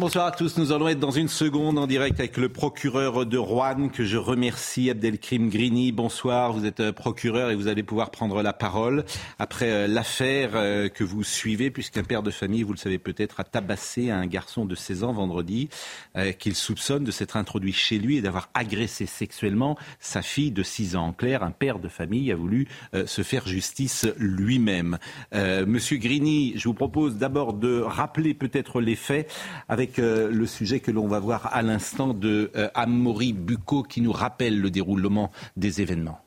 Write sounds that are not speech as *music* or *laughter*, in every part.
Bonsoir à tous, nous allons être dans une seconde en direct avec le procureur de Rouen que je remercie, Abdelkrim Grini. Bonsoir, vous êtes euh, procureur et vous allez pouvoir prendre la parole après euh, l'affaire euh, que vous suivez puisqu'un père de famille, vous le savez peut-être, a tabassé un garçon de 16 ans vendredi qu'il soupçonne de s'être introduit chez lui et d'avoir agressé sexuellement sa fille de 6 ans. En clair, un père de famille a voulu se faire justice lui-même. Monsieur Grini, je vous propose d'abord de rappeler peut-être les faits avec avec euh, le sujet que l'on va voir à l'instant de euh, Amaury Bucco qui nous rappelle le déroulement des événements.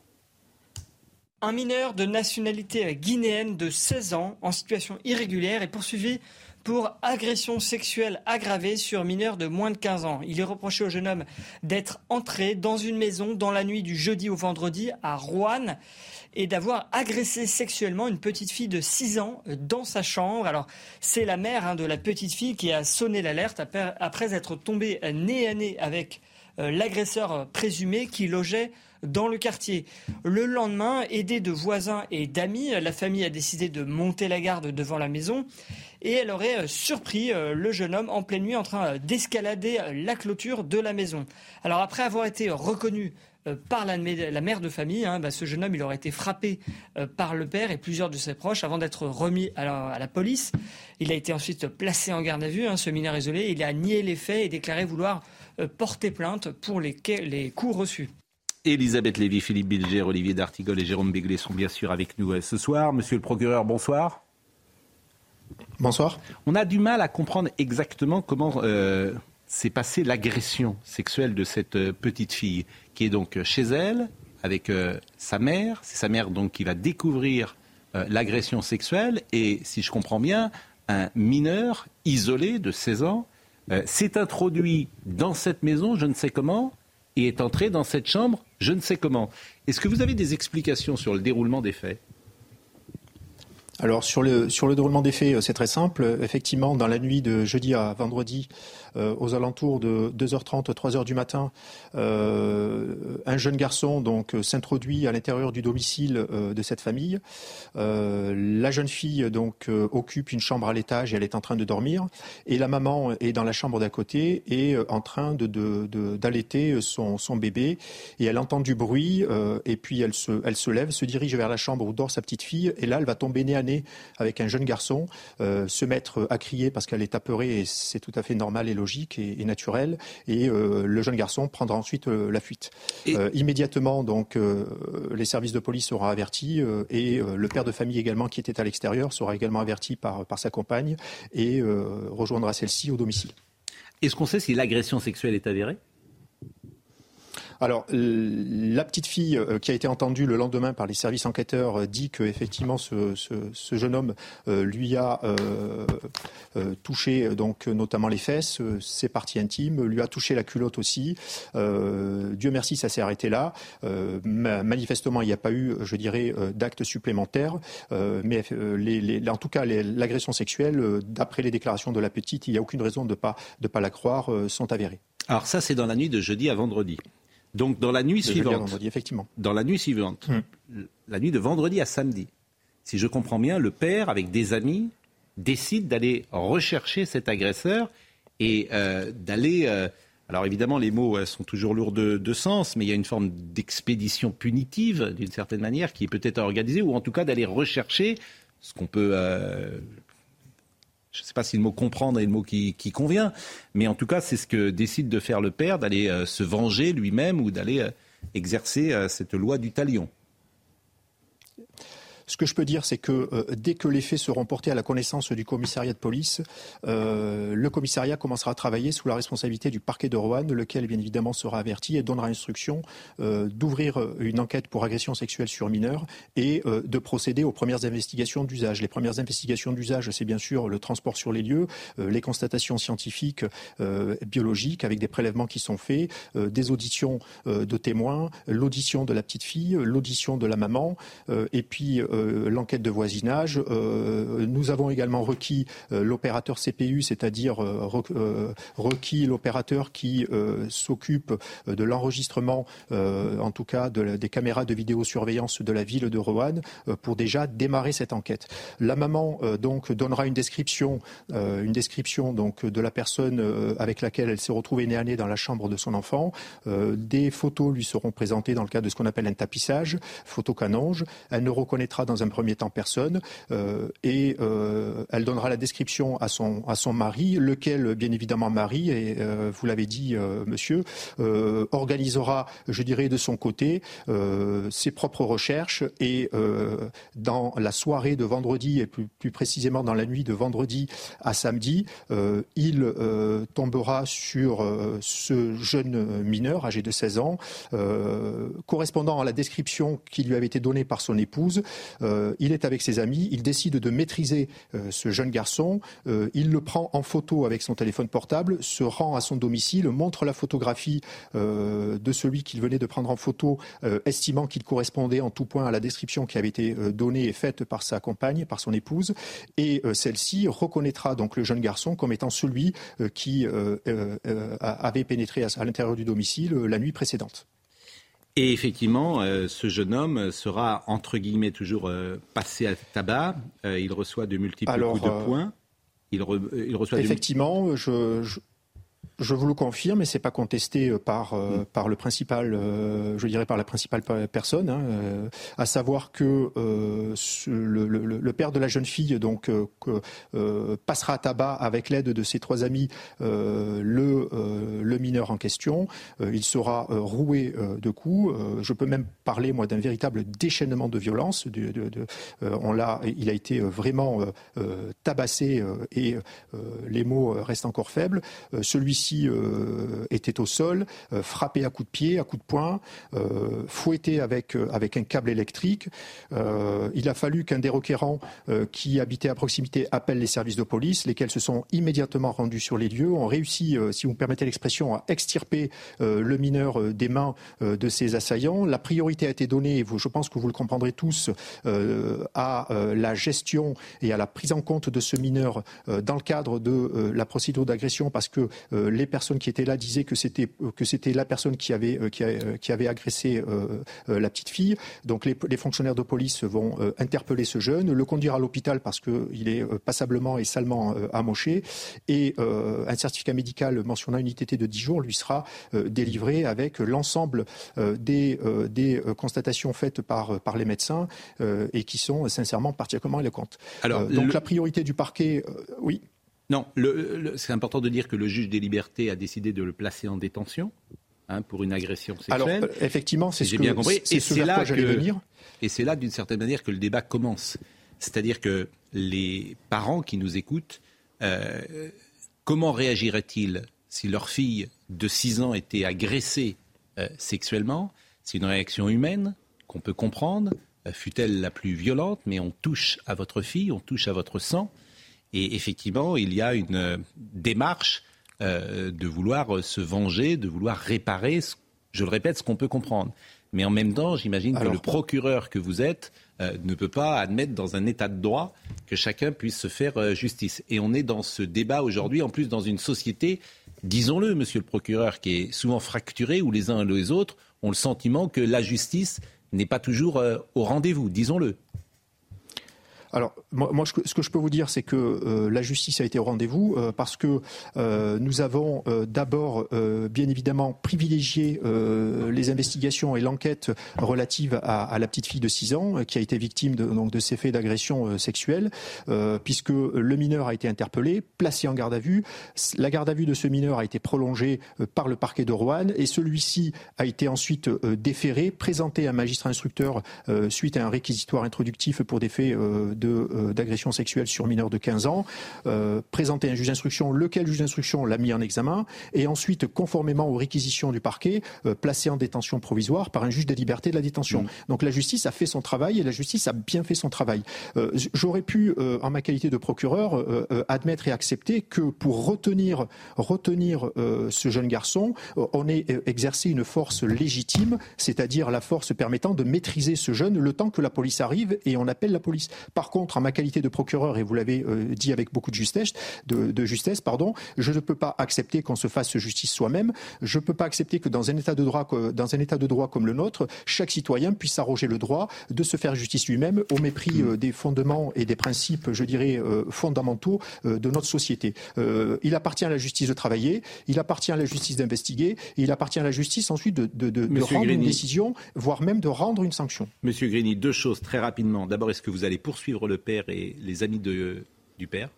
Un mineur de nationalité guinéenne de 16 ans en situation irrégulière est poursuivi pour agression sexuelle aggravée sur mineur de moins de 15 ans. Il est reproché au jeune homme d'être entré dans une maison dans la nuit du jeudi au vendredi à Rouen et d'avoir agressé sexuellement une petite fille de 6 ans dans sa chambre. Alors, c'est la mère hein, de la petite fille qui a sonné l'alerte après, être tombée nez à nez avec l'agresseur présumé qui logeait dans le quartier. Le lendemain, aidée de voisins et d'amis, la famille a décidé de monter la garde devant la maison et elle aurait euh, surpris le jeune homme en pleine nuit en train d'escalader la clôture de la maison. Alors après avoir été reconnu euh, par la, mère de famille. Hein, bah, ce jeune homme, il aurait été frappé euh, par le père et plusieurs de ses proches avant d'être remis à la, police. Il a été ensuite placé en garde à vue, hein, ce mineur isolé. Il a nié les faits et déclaré vouloir euh, porter plainte pour les, les coups reçus. Elisabeth Lévy, Philippe Bilger, Olivier D'Artigol et Jérôme Béglé sont bien sûr avec nous ce soir. Monsieur le procureur, bonsoir. Bonsoir. On a du mal à comprendre exactement comment s'est passée l'agression sexuelle de cette petite fille qui est donc chez elle avec euh, sa mère. C'est sa mère donc qui va découvrir euh, l'agression sexuelle et, si je comprends bien, un mineur isolé de 16 ans euh, s'est introduit dans cette maison, je ne sais comment, et est entré dans cette chambre, je ne sais comment. Est-ce que vous avez des explications sur le déroulement des faits? Alors sur le, sur le déroulement des faits, c'est très simple. Effectivement, dans la nuit de jeudi à vendredi, euh, aux alentours de 2h30, 3h du matin, euh, un jeune garçon donc s'introduit à l'intérieur du domicile euh, de cette famille. la jeune fille donc occupe une chambre à l'étage et elle est en train de dormir. Et la maman est dans la chambre d'à côté et en train de, d'allaiter son, son, bébé. Et elle entend du bruit et puis elle se, elle se lève, se dirige vers la chambre où dort sa petite fille. Et là, elle va tomber nez à nez avec un jeune garçon, se mettre à crier parce qu'elle est apeurée et c'est tout à fait normal et logique et, naturel. Et euh, le jeune garçon prendra ensuite euh, la fuite. Euh, immédiatement, donc, les services de police seront avertis et le père de famille également qui était à l'extérieur sera également averti par, par sa compagne et rejoindra celle-ci au domicile. Est-ce qu'on sait si l'agression sexuelle est avérée? Alors, la petite fille euh, qui a été entendue le lendemain par les services enquêteurs euh, dit que effectivement ce, jeune homme euh, lui a touché donc notamment les fesses, ses parties intimes, lui a touché la culotte aussi. Dieu merci, ça s'est arrêté là. manifestement, il n'y a pas eu, je dirais, d'actes supplémentaires. mais en tout cas, l'agression sexuelle, d'après les déclarations de la petite, il n'y a aucune raison de ne pas, pas la croire, sont avérées. Alors ça, c'est dans la nuit de jeudi à vendredi. Donc dans la nuit suivante, effectivement. Dans la nuit suivante, hmm. la nuit de vendredi à samedi, si je comprends bien, le père, avec des amis, décide d'aller rechercher cet agresseur et euh, d'aller. Euh, alors évidemment, les mots euh, sont toujours lourds de, sens, mais il y a une forme d'expédition punitive, d'une certaine manière, qui est peut-être organisée, ou en tout cas d'aller rechercher ce qu'on peut je ne sais pas si le mot comprendre est le mot qui, convient, mais en tout cas, c'est ce que décide de faire le père, d'aller euh, se venger lui-même ou d'aller euh, exercer euh, cette loi du talion. Ce que je peux dire, c'est que dès que les faits seront portés à la connaissance du commissariat de police, le commissariat commencera à travailler sous la responsabilité du parquet de Roanne, lequel bien évidemment sera averti et donnera instruction d'ouvrir une enquête pour agression sexuelle sur mineur et de procéder aux premières investigations d'usage. Les premières investigations d'usage, c'est bien sûr le transport sur les lieux, les constatations scientifiques, biologiques, avec des prélèvements qui sont faits, des auditions de témoins, l'audition de la petite fille, l'audition de la maman, et puis l'enquête de voisinage. nous avons également requis l'opérateur CPU, c'est-à-dire requis l'opérateur qui s'occupe de l'enregistrement, en tout cas des caméras de vidéosurveillance de la ville de Roanne, pour déjà démarrer cette enquête. La maman donc donnera une description, une description donc de la personne avec laquelle elle s'est retrouvée à nez dans la chambre de son enfant. des photos lui seront présentées dans le cadre de ce qu'on appelle un tapissage, photo canonge. Elle ne reconnaîtra dans un premier temps personne et elle donnera la description à son, à son mari, lequel, bien évidemment, mari, et vous l'avez dit, monsieur, organisera, je dirais, de son côté ses propres recherches et dans la soirée de vendredi et plus, précisément dans la nuit de vendredi à samedi, euh, il euh, tombera sur euh, ce jeune mineur âgé de 16 ans, correspondant à la description qui lui avait été donnée par son épouse. Il est avec ses amis, il décide de maîtriser ce jeune garçon, il le prend en photo avec son téléphone portable, se rend à son domicile, montre la photographie de celui qu'il venait de prendre en photo, estimant qu'il correspondait en tout point à la description qui avait été donnée et faite par sa compagne, par son épouse, et euh, celle-ci reconnaîtra donc le jeune garçon comme étant celui euh, qui euh, avait pénétré à l'intérieur du domicile la nuit précédente. Et effectivement, ce jeune homme sera, entre guillemets, toujours passé à tabac. il reçoit de multiples coups de poing. Il, reçoit effectivement, je, je vous le confirme, et c'est pas contesté euh, par euh, mm. par le principal, euh, je dirais par la principale personne, hein, à savoir que le, le, père de la jeune fille donc passera à tabac avec l'aide de ses trois amis le le mineur en question. il sera roué de coups. je peux même parler moi d'un véritable déchaînement de violence. De, de, de on l'a, il a été vraiment tabassé et les mots restent encore faibles. Celui-ci euh, était au sol, euh, frappé à coups de pied, à coups de poing, euh, fouetté avec, avec un câble électrique. il a fallu qu'un des requérants qui habitait à proximité appelle les services de police, lesquels se sont immédiatement rendus sur les lieux, ont réussi, si vous me permettez l'expression, à extirper le mineur des mains de ses assaillants. La priorité a été donnée, je pense que vous le comprendrez tous, à la gestion et à la prise en compte de ce mineur dans le cadre de la procédure d'agression parce que les personnes qui étaient là disaient que c'était que c'était la personne qui avait euh, euh, qui, avait agressé euh, la petite fille. Donc les, fonctionnaires de police vont interpeller ce jeune, le conduire à l'hôpital parce qu'il est passablement et salement amoché, et un certificat médical mentionnant une ITT de 10 jours lui sera délivré avec l'ensemble des, des constatations faites par, par les médecins et qui sont sincèrement particulièrement éloquentes. Alors, donc la priorité du parquet, oui. Non, c'est important de dire que le juge des libertés a décidé de le placer en détention hein, pour une agression sexuelle. Alors, euh, effectivement, c'est ce que j'ai bien compris. Et c'est là que, venir. Et c'est là, d'une certaine manière, que le débat commence. C'est-à-dire que les parents qui nous écoutent, euh, comment réagiraient-ils si leur fille de 6 ans était agressée euh, sexuellement? C'est une réaction humaine qu'on peut comprendre, fut-elle la plus violente, mais on touche à votre fille, on touche à votre sang. Et effectivement, il y a une euh, démarche euh, de vouloir se venger, de vouloir réparer, je le répète, ce qu'on peut comprendre. Mais en même temps, j'imagine que le procureur que vous êtes euh, ne peut pas admettre dans un état de droit que chacun puisse se faire justice. Et on est dans ce débat aujourd'hui, en plus dans une société, disons-le, monsieur le procureur, qui est souvent fracturée, où les uns et les autres ont le sentiment que la justice n'est pas toujours au rendez-vous, disons-le. Alors, moi, ce que je peux vous dire, c'est que euh, la justice a été au rendez-vous euh, parce que euh, nous avons d'abord, bien évidemment, privilégié les investigations et l'enquête relative à, la petite fille de 6 ans qui a été victime de, donc, de ces faits d'agression sexuelle, puisque le mineur a été interpellé, placé en garde à vue. La garde à vue de ce mineur a été prolongée par le parquet de Roanne et celui-ci a été ensuite déféré, présenté à un magistrat instructeur suite à un réquisitoire introductif pour des faits euh, d'agression sexuelle sur mineur de 15 ans, euh, présenter un juge d'instruction, lequel juge d'instruction l'a mis en examen, et ensuite, conformément aux réquisitions du parquet, euh, placé en détention provisoire par un juge des libertés de la détention. Mmh. Donc la justice a fait son travail et la justice a bien fait son travail. J'aurais pu, en ma qualité de procureur, admettre et accepter que pour retenir, retenir ce jeune garçon, on ait exercé une force légitime, c'est-à-dire la force permettant de maîtriser ce jeune le temps que la police arrive et on appelle la police. Par contre, en ma qualité de procureur, et vous l'avez euh, dit avec beaucoup de justesse, de, justesse, pardon, je ne peux pas accepter qu'on se fasse justice soi-même. Je ne peux pas accepter que dans un état de droit, dans un état de droit comme le nôtre, chaque citoyen puisse s'arroger le droit de se faire justice lui-même au mépris euh, des fondements et des principes, je dirais, euh, fondamentaux de notre société. il appartient à la justice de travailler, il appartient à la justice d'investiguer, et il appartient à la justice ensuite de, rendre une décision, voire même de rendre une sanction. Monsieur Grigny, deux choses très rapidement. D'abord, est-ce que vous allez poursuivre le père et les amis de, du père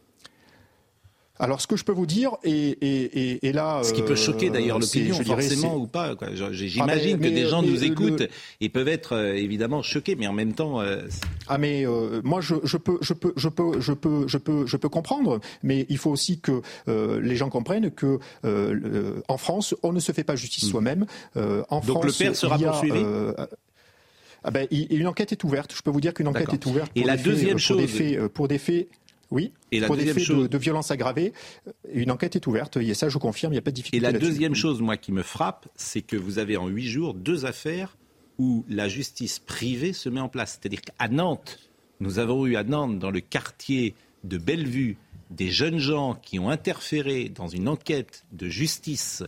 alors, ce que je peux vous dire, et, et, là... Ce qui peut choquer d'ailleurs euh, l'opinion, forcément ou pas. J'imagine ah, que des gens nous écoutent et peuvent être euh, évidemment choqués, mais en même temps... Euh, ah mais moi, je, je, peux, je, peux, je, peux, je, peux, je, peux, je peux comprendre, mais il faut aussi que les gens comprennent que en France, on ne se fait pas justice hmm. soi-même. en Donc le père sera poursuivi? Ah ben, une enquête est ouverte. Je peux vous dire qu'une enquête est ouverte. Et la deuxième chose, pour des faits, pour des faits oui, et pour des faits de, de, violence aggravée, une enquête est ouverte. Et ça, je confirme, il n'y a pas de difficulté. Et la deuxième chose, moi, qui me frappe, c'est que vous avez en huit jours deux affaires où la justice privée se met en place. C'est-à-dire qu'à Nantes, nous avons eu à Nantes, dans le quartier de Bellevue, des jeunes gens qui ont interféré dans une enquête de justice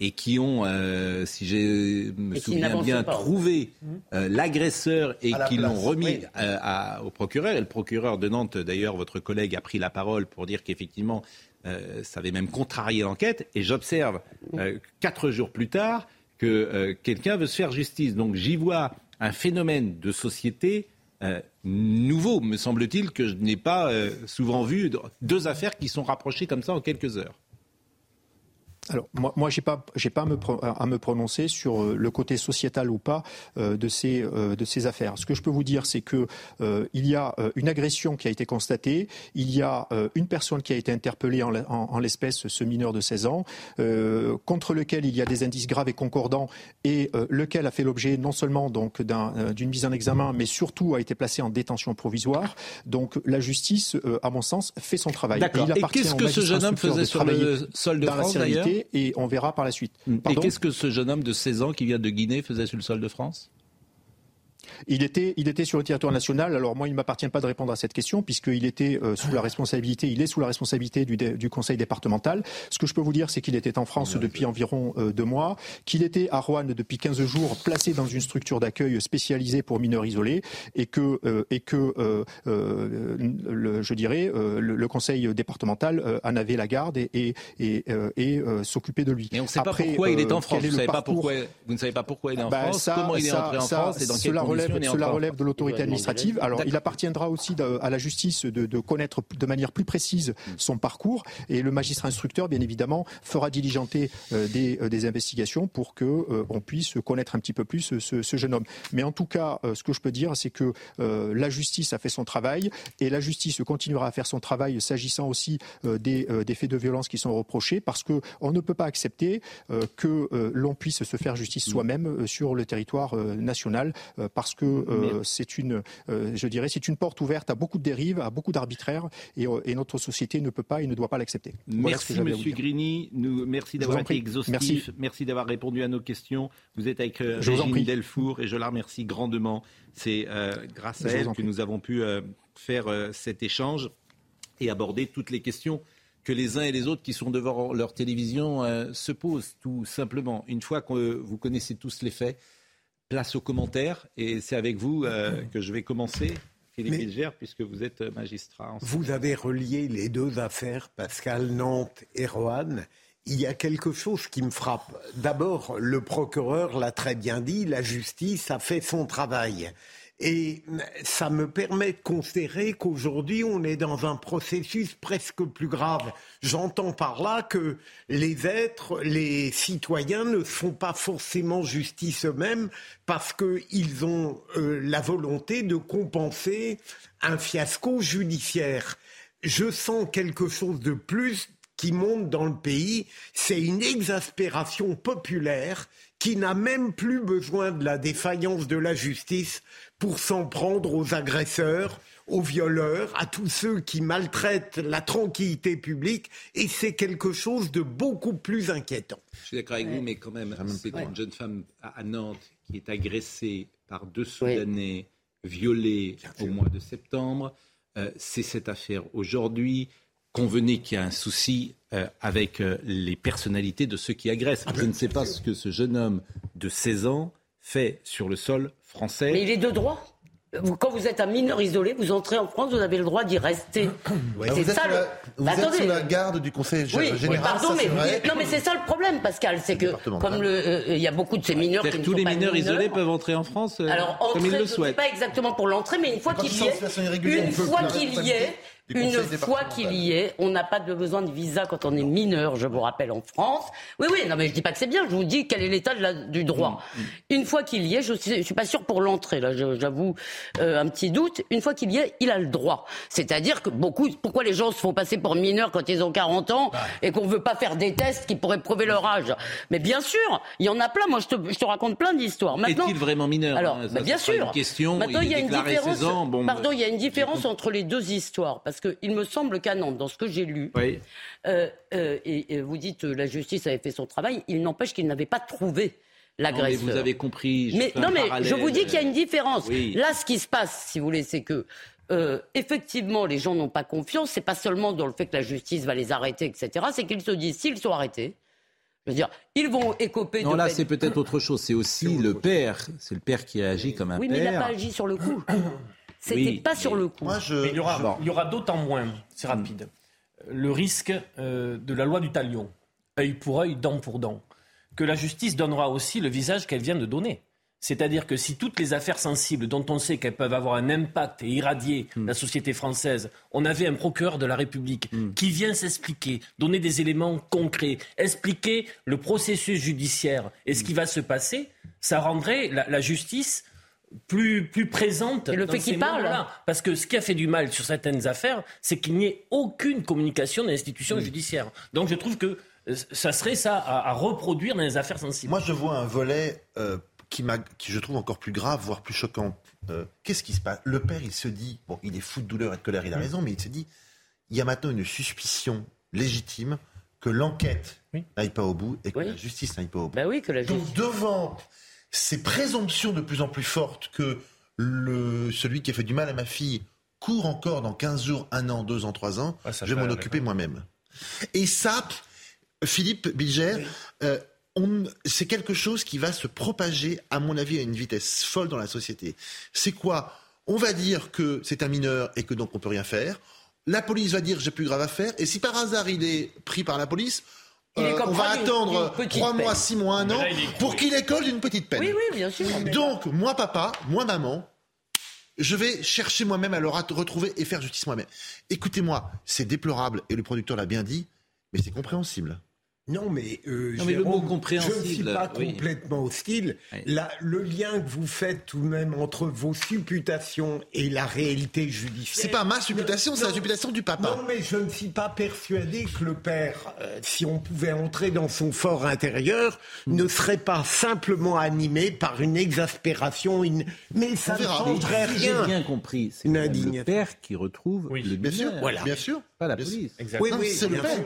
et qui ont, euh, si je me souviens bien, trouvé mmh. euh, l'agresseur et qui l'ont remis euh, au procureur. Et le procureur de Nantes, d'ailleurs, votre collègue a pris la parole pour dire qu'effectivement, ça avait même contrarié l'enquête. Et j'observe quatre jours plus tard que quelqu'un veut se faire justice. Donc j'y vois un phénomène de société nouveau, me semble-t-il, que je n'ai pas souvent vu. Deux affaires qui sont rapprochées comme ça en quelques heures. Alors moi, moi j'ai pas, j'ai pas à me, à me, prononcer sur euh, le côté sociétal ou pas euh, de ces euh, de ces affaires. Ce que je peux vous dire, c'est que il y a une agression qui a été constatée, il y a une personne qui a été interpellée en, en, l'espèce, ce mineur de 16 ans, contre lequel il y a des indices graves et concordants, et lequel a fait l'objet non seulement donc d'une mise en examen, mais surtout a été placé en détention provisoire. Donc la justice, à mon sens, fait son travail. D'accord. Et, qu'est-ce que ce jeune homme faisait sur le sol de France d'ailleurs? Et on verra par la suite. et qu'est-ce que ce jeune homme de 16 ans qui vient de Guinée faisait sur le sol de France? Il était, il était sur le territoire national. Alors moi, il ne m'appartient pas de répondre à cette question puisqu'il était euh, sous la responsabilité, il est sous la responsabilité du, du, conseil départemental. Ce que je peux vous dire, c'est qu'il était en France depuis environ euh, deux mois, qu'il était à Rouen depuis 15 jours, placé dans une structure d'accueil spécialisée pour mineurs isolés, et que, euh, et que le, je dirais, le, conseil départemental en avait la garde et, et, et, et s'occupait de lui. Mais on ne sait pas pourquoi il est en France. Vous, savez pas pourquoi, vous ne savez pas pourquoi il est en bah, France, comment il est entré en France et dans quelles cela relève de l'autorité administrative. Alors, il appartiendra aussi à la justice de, connaître de manière plus précise son parcours. Et le magistrat instructeur, bien évidemment, fera diligenter euh, euh, des, investigations pour que euh, on puisse connaître un petit peu plus ce, jeune homme. Mais en tout cas, ce que je peux dire, c'est que la justice a fait son travail et la justice continuera à faire son travail s'agissant aussi des, faits de violence qui sont reprochés, parce que on ne peut pas accepter que l'on puisse se faire justice soi-même sur le territoire national, parce que euh, c'est une, euh, je dirais, c'est une porte ouverte à beaucoup de dérives, à beaucoup d'arbitraires, et, euh, notre société ne peut pas et ne doit pas l'accepter. Merci, Monsieur Grigny. Nous, merci d'avoir été exhaustif. Merci, d'avoir répondu à nos questions. Vous êtes avec Régine Delfour et je la remercie grandement. C'est grâce à elle que nous avons pu faire cet échange et aborder toutes les questions que les uns et les autres qui sont devant leur télévision se posent, tout simplement. Une fois que vous connaissez tous les faits, place aux commentaires et c'est avec vous euh, que je vais commencer. Philippe Bilger, puisque vous êtes magistrat. Vous avez relié les deux affaires, Pascal, Nantes et Roanne. Il y a quelque chose qui me frappe. D'abord, le procureur l'a très bien dit, la justice a fait son travail. Et ça me permet de considérer qu'aujourd'hui, on est dans un processus presque plus grave. J'entends par là que les êtres, les citoyens ne font pas forcément justice eux-mêmes parce qu'ils ont euh, la volonté de compenser un fiasco judiciaire. Je sens quelque chose de plus qui monte dans le pays, c'est une exaspération populaire qui n'a même plus besoin de la défaillance de la justice pour s'en prendre aux agresseurs, aux violeurs, à tous ceux qui maltraitent la tranquillité publique, et c'est quelque chose de beaucoup plus inquiétant. Je suis d'accord avec vous, mais quand même, une jeune femme à Nantes qui est agressée par deux Soudanais, violée au mois de septembre. Euh, c'est cette affaire aujourd'hui convenez qu'il y a un souci euh, avec euh, les personnalités de ceux qui agressent. Je ne sais pas ce que ce jeune homme de 16 ans fait sur le sol français. Mais il est de droit quand vous êtes un mineur isolé, vous entrez en France, vous avez le droit d'y rester. *clears throat* c'est ça. le... vous êtes sous la garde du Conseil général. Oui, pardon, mais non, mais c'est ça le problème, Pascal, c'est que comme euh, il y a beaucoup de ces mineurs qui ne tous les mineurs, isolés peuvent entrer en France Alors, comme ils le souhaitent. Pas exactement pour l'entrée, mais une fois qu'il y est, une fois qu'il y est, une fois qu'il y est, on n'a pas de besoin de visa quand on est mineur, je vous rappelle, en France. Oui, oui, non, mais je dis pas que c'est bien, je vous dis quel est l'état du droit. Mm, mm. Une fois qu'il y est, je ne suis pas sûr pour l'entrée, là, j'avoue euh, un petit doute. Une fois qu'il y est, il a le droit. C'est-à-dire que beaucoup, pourquoi les gens se font passer pour mineurs quand ils ont 40 ans et qu'on veut pas faire des tests qui pourraient prouver leur âge? Mais bien sûr, il y en a plein. Moi, je te, je te raconte plein d'histoires. Est-il vraiment mineur? Alors, hein, bah, bien sûr. Une question. Maintenant, il, y a une différence. bon, pardon, il y a une différence entre les deux histoires parce qu'il me semble qu'à Nantes, dans ce que j'ai lu, euh, euh, et, vous dites euh, la justice avait fait son travail, il n'empêche qu'il n'avait pas trouvé l'agresseur. Vous avez compris. mais non, mais je vous dis qu'il y a une différence. Là, ce qui se passe, si vous voulez, c'est que effectivement, les gens n'ont pas confiance. C'est pas seulement dans le fait que la justice va les arrêter, etc. C'est qu'ils se disent s'ils sont arrêtés. Je veux dire, ils vont écoper. Non, là, c'est peut-être autre chose. C'est aussi le père. C'est le père qui a agi comme un père. Oui, mais il n'a pas agi sur le coup. *clears throat* C'était pas sur le coup. il y aura, aura d'autant moins, c'est rapide, le risque euh, de la loi du talion, œil pour œil, dent pour dent, que la justice donnera aussi le visage qu'elle vient de donner. C'est-à-dire que si toutes les affaires sensibles dont on sait qu'elles peuvent avoir un impact et irradier hmm. la société française, on avait un procureur de la République hmm. qui vient s'expliquer, donner des éléments concrets, expliquer le processus judiciaire et ce qui va se passer, ça rendrait la justice plus, plus présente et le fait qu'il parle Parce que ce qui a fait du mal sur certaines affaires, c'est qu'il n'y ait aucune communication de l'institution judiciaire. Donc je trouve que euh, ça serait ça à, reproduire dans les affaires sensibles. Moi, je vois un volet euh, qui, qui, je trouve encore plus grave, voire plus choquant. Euh, qu'est-ce qui se passe? Le père, il se dit, bon, il est fou de douleur et de colère, il a raison, mais il se dit, il y a maintenant une suspicion légitime que l'enquête n'aille pas au bout et que la justice n'aille pas au bout. Bah oui, que la justice... Donc devant ces présomptions de plus en plus fortes que le, celui qui a fait du mal à ma fille court encore dans 15 jours, 1 an, 2 ans, 3 ans, je vais m'en occuper moi-même. Et ça, Philippe Bilger, euh, c'est quelque chose qui va se propager, à mon avis, à une vitesse folle dans la société. C'est quoi? On va dire que c'est un mineur et que donc on peut rien faire. La police va dire j'ai plus grave à faire. Et si par hasard il est pris par la police, euh, on va attendre trois mois, six mois, un an pour qu'il école d'une petite peine. Oui, oui, bien sûr. Donc, moi, papa, moi, maman, je vais chercher moi-même à le retrouver et faire justice moi-même. Écoutez-moi, c'est déplorable et le producteur l'a bien dit, mais c'est compréhensible. Non, mais, euh, non, mais le mot compréhensible, je ne suis pas complètement hostile. le lien que vous faites tout de même entre vos supputations et la réalité judiciaire. C'est pas ma supputation, c'est la supputation du papa. Non, mais je ne suis pas persuadé que le père, euh, si on pouvait entrer dans son fort intérieur, hmm. ne serait pas simplement animé par une exaspération. Une... Mais ça ne changerait rien. J'ai bien compris. C'est le père qui retrouve le bien sûr, voilà. bien sûr. Pas la police. Exactement. Oui, oui, c'est le père.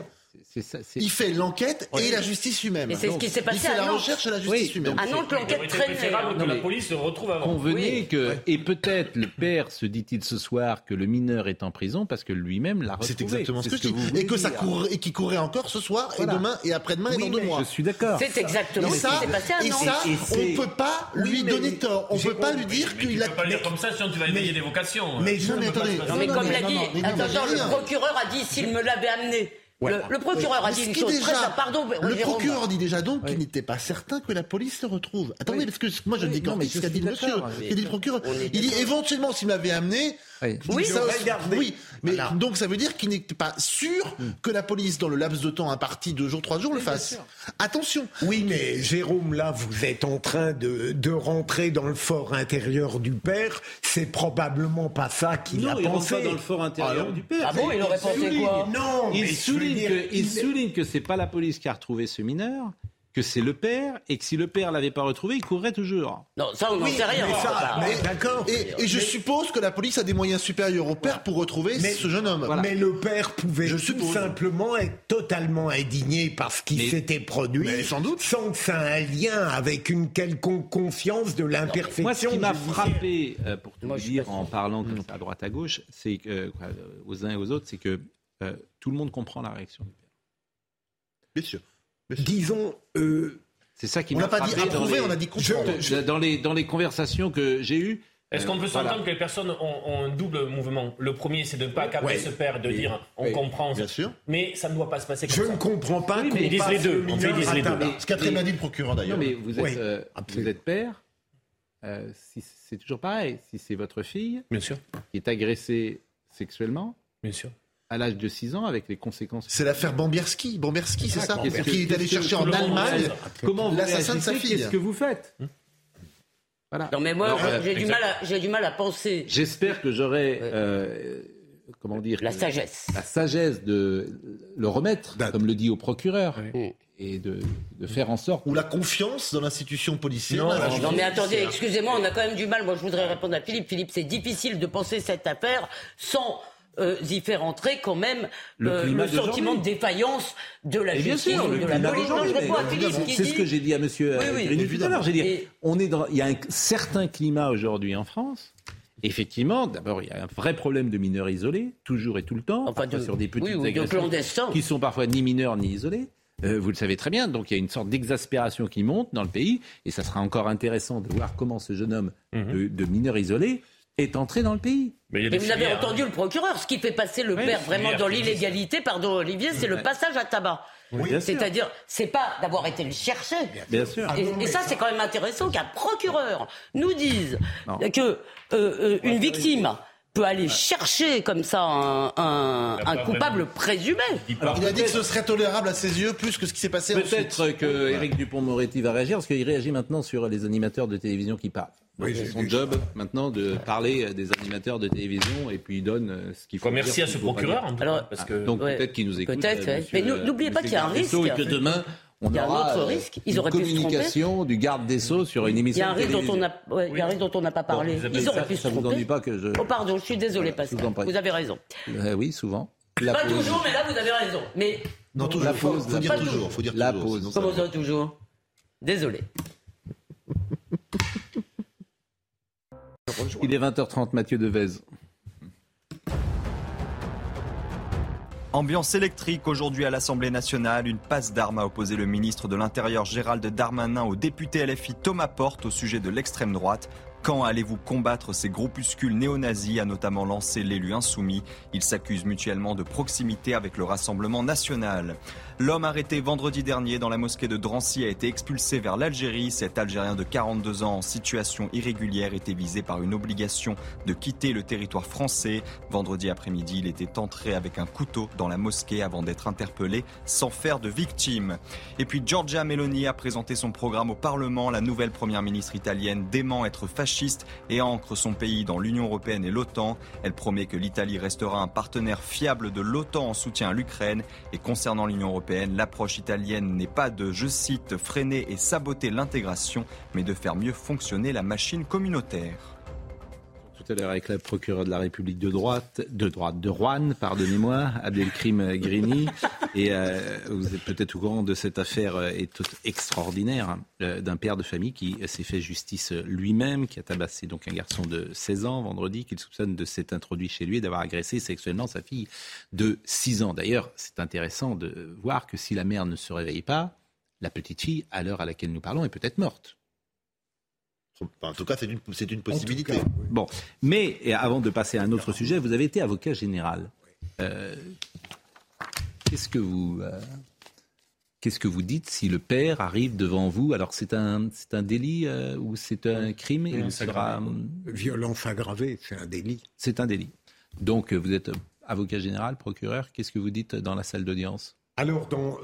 Il fait l'enquête et la justice humaine. Et c'est ce qui s'est passé Il fait la recherche et la justice oui. humaine. À Nantes, l'enquête traînait. que la police se retrouve avant. Convenez que, et peut-être le père se dit-il ce soir que le mineur est en prison parce que lui-même l'a retrouvé. C'est exactement ce que, je dis. Et que ça court, et qui courait encore ce soir et demain et après-demain et dans deux mois. Je suis d'accord. C'est exactement ce qui s'est passé à Nantes. Et ça, on ne peut pas lui donner tort. On ne peut pas lui dire qu'il a. Tu peux pas dire comme ça, sinon tu vas éveiller des vocations. Mais non, mais attendez. Non, mais comme l'a dit, attends, le procureur a dit s'il me l'avait amené. Le, procureur a dit une chose déjà, très pardon. Le procureur dit déjà donc qu'il n'était pas certain que la police se retrouve. Attendez, parce que moi je dis quand ce qu'a dit le monsieur, il dit le procureur. Il dit éventuellement s'il m'avait amené. Oui, ça, oui, mais donc ça veut dire qu'il n'était pas sûr hmm. que la police, dans le laps de temps imparti, deux jours, trois jours, le fasse. Attention. Oui, mais Jérôme, là, vous êtes en train de, de rentrer dans le fort intérieur du père. C'est probablement pas ça qu'il a il pensé. Dans le fort intérieur du père. Ah bon, il aurait pensé quoi Non, il souligne, que, il souligne que c'est pas la police qui a retrouvé ce mineur, que c'est le père et que si le père l'avait pas retrouvé, il courrait toujours. Non, ça on n'en sait rien. Mais, d'accord. Et, je suppose que la police a des moyens supérieurs au père pour retrouver ce jeune homme. Mais le père pouvait je tout simplement être totalement indigné par ce qui s'était produit, sans doute, sans que ça ait un lien avec une quelconque confiance de l'imperfection. Moi, ce qui m'a frappé, euh, pour tout dire, en parlant comme ça à droite à gauche, c'est que euh, aux uns et aux autres, c'est que euh, tout le monde comprend la réaction du père. Bien sûr. Disons. Euh, c'est ça qui On n'a pas dit approuver, on a dit comprendre. Dans, les, dans les conversations que j'ai eues. Est-ce qu'on peut s'entendre que les personnes ont, un double mouvement? Le premier, c'est de ne pas accabler ce père, de dire on comprend. Bien sûr. Mais ça ne doit pas se passer comme Je ça. ne comprends pas qu'on ils disent les deux. On disent les deux. Ce qu'a très bien dit le procureur d'ailleurs. Non, mais vous êtes, euh, vous êtes père. Euh, si, c'est toujours pareil. Si c'est votre fille bien sûr. qui est agressée sexuellement, bien sûr à l'âge de 6 ans avec les conséquences. C'est l'affaire Bambierski. Bambierski, c'est ça Qui est allé chercher en Allemagne comment l'assassin de sa fille. Qu'est-ce que vous faites hmm voilà. Non mais moi j'ai du mal à j'ai du mal à penser. J'espère que j'aurai euh, comment dire la sagesse. La sagesse de le remettre, comme le dit au procureur. Hmm. Et de, de, faire en sorte. Ou la confiance dans l'institution policière. Non, non mais attendez, excusez-moi, on a quand même du mal. Moi, je voudrais répondre à Philippe. Philippe, c'est difficile de penser cette affaire sans euh, y faire entrer quand même le, euh, sentiment de défaillance de la justice, de la police. C'est ce que j'ai dit à Monsieur oui, oui, tout à l'heure. on est dans, il y a un certain climat aujourd'hui en France. Effectivement, d'abord, il y a un vrai problème de mineurs isolés, toujours et tout le temps, enfin, sur des petites agressions qui sont parfois ni mineurs ni isolés. Euh, vous le savez très bien, donc il y a une sorte d'exaspération qui monte dans le pays, et ça sera encore intéressant de voir comment ce jeune homme mhm. de, de mineur isolé est entré dans le pays. Mais, vous avez entendu le procureur. Ce qui fait passer le père vraiment dans l'illégalité, pardon Olivier, c'est le passage à tabac. C'est-à-dire, c'est pas d'avoir été le chercher. Bien sûr. Et, ça, c'est quand même intéressant qu'un procureur nous dise que euh, euh, une victime peut aller chercher comme ça un, coupable présumé. Alors, il a dit que ce serait tolérable à ses yeux plus que ce qui s'est passé Peut-être que Éric Dupont-Moretti va réagir parce qu'il réagit maintenant sur les animateurs de télévision qui parlent. C'est son job maintenant de parler des animateurs de télévision et puis il donne euh, ce qu'il faut. Merci à ce procureur. Alors, parce que donc peut-être qu'il nous écoute. Peut-être. Euh, mais n'oubliez pas qu'il y a un risque. Et que demain on il y a aura un autre risque. Ils auraient communication du garde des Sceaux sur une émission. Il y a un risque dont on a, il y a un risque dont on n'a pas parlé. ils auraient pu se tromper. Vous pas que je... Oh pardon, je suis désolé Pascal. Vous, avez raison. Euh, oui, souvent. pas toujours, mais là vous avez raison. Mais non, toujours. La pause, faut, dire toujours. Faut dire la toujours, pause. Comment ça toujours? Désolé. Il est 20h30, Mathieu Devez. Ambiance électrique aujourd'hui à l'Assemblée nationale. Une passe d'armes a opposé le ministre de l'Intérieur Gérald Darmanin au député LFI Thomas Porte au sujet de l'extrême droite. Quand allez-vous combattre ces groupuscules néo-nazis a notamment lancé l'élu insoumis. Ils s'accusent mutuellement de proximité avec le Rassemblement national. L'homme arrêté vendredi dernier dans la mosquée de Drancy a été expulsé vers l'Algérie. Cet Algérien de 42 ans en situation irrégulière était visé par une obligation de quitter le territoire français. Vendredi après-midi, il était entré avec un couteau dans la mosquée avant d'être interpellé sans faire de victime. Et puis Giorgia Meloni a présenté son programme au Parlement. La nouvelle première ministre italienne dément être fasciste et ancre son pays dans l'Union européenne et l'OTAN. Elle promet que l'Italie restera un partenaire fiable de l'OTAN en soutien à l'Ukraine. Et concernant l'Union européenne, L'approche italienne n'est pas de, je cite, freiner et saboter l'intégration, mais de faire mieux fonctionner la machine communautaire. Tout à l'heure avec le procureur de la République de droite, de droite de Rouen, pardonnez-moi, Abdelkrim Grini. Et euh, vous êtes peut-être au courant de cette affaire euh, extraordinaire hein, euh, d'un père de famille qui s'est fait justice lui-même, qui a tabassé donc un garçon de 16 ans vendredi, qu'il soupçonne de s'être introduit chez lui et d'avoir agressé sexuellement sa fille de 6 ans. D'ailleurs, c'est intéressant de voir que si la mère ne se réveille pas, la petite fille, à l'heure à laquelle nous parlons, est peut-être morte. En tout cas, c'est une, possibilité. Bon, mais avant de passer à un autre sujet, vous avez été avocat général. Euh, qu'est-ce que vous euh, qu'est-ce que vous dites si le père arrive devant vous? Alors c'est un c'est un délit euh, ou c'est un crime? Violence, sera... Violence aggravée, c'est un délit. C'est un délit. Donc vous êtes avocat général, procureur. Qu'est-ce que vous dites dans la salle d'audience? Alors dans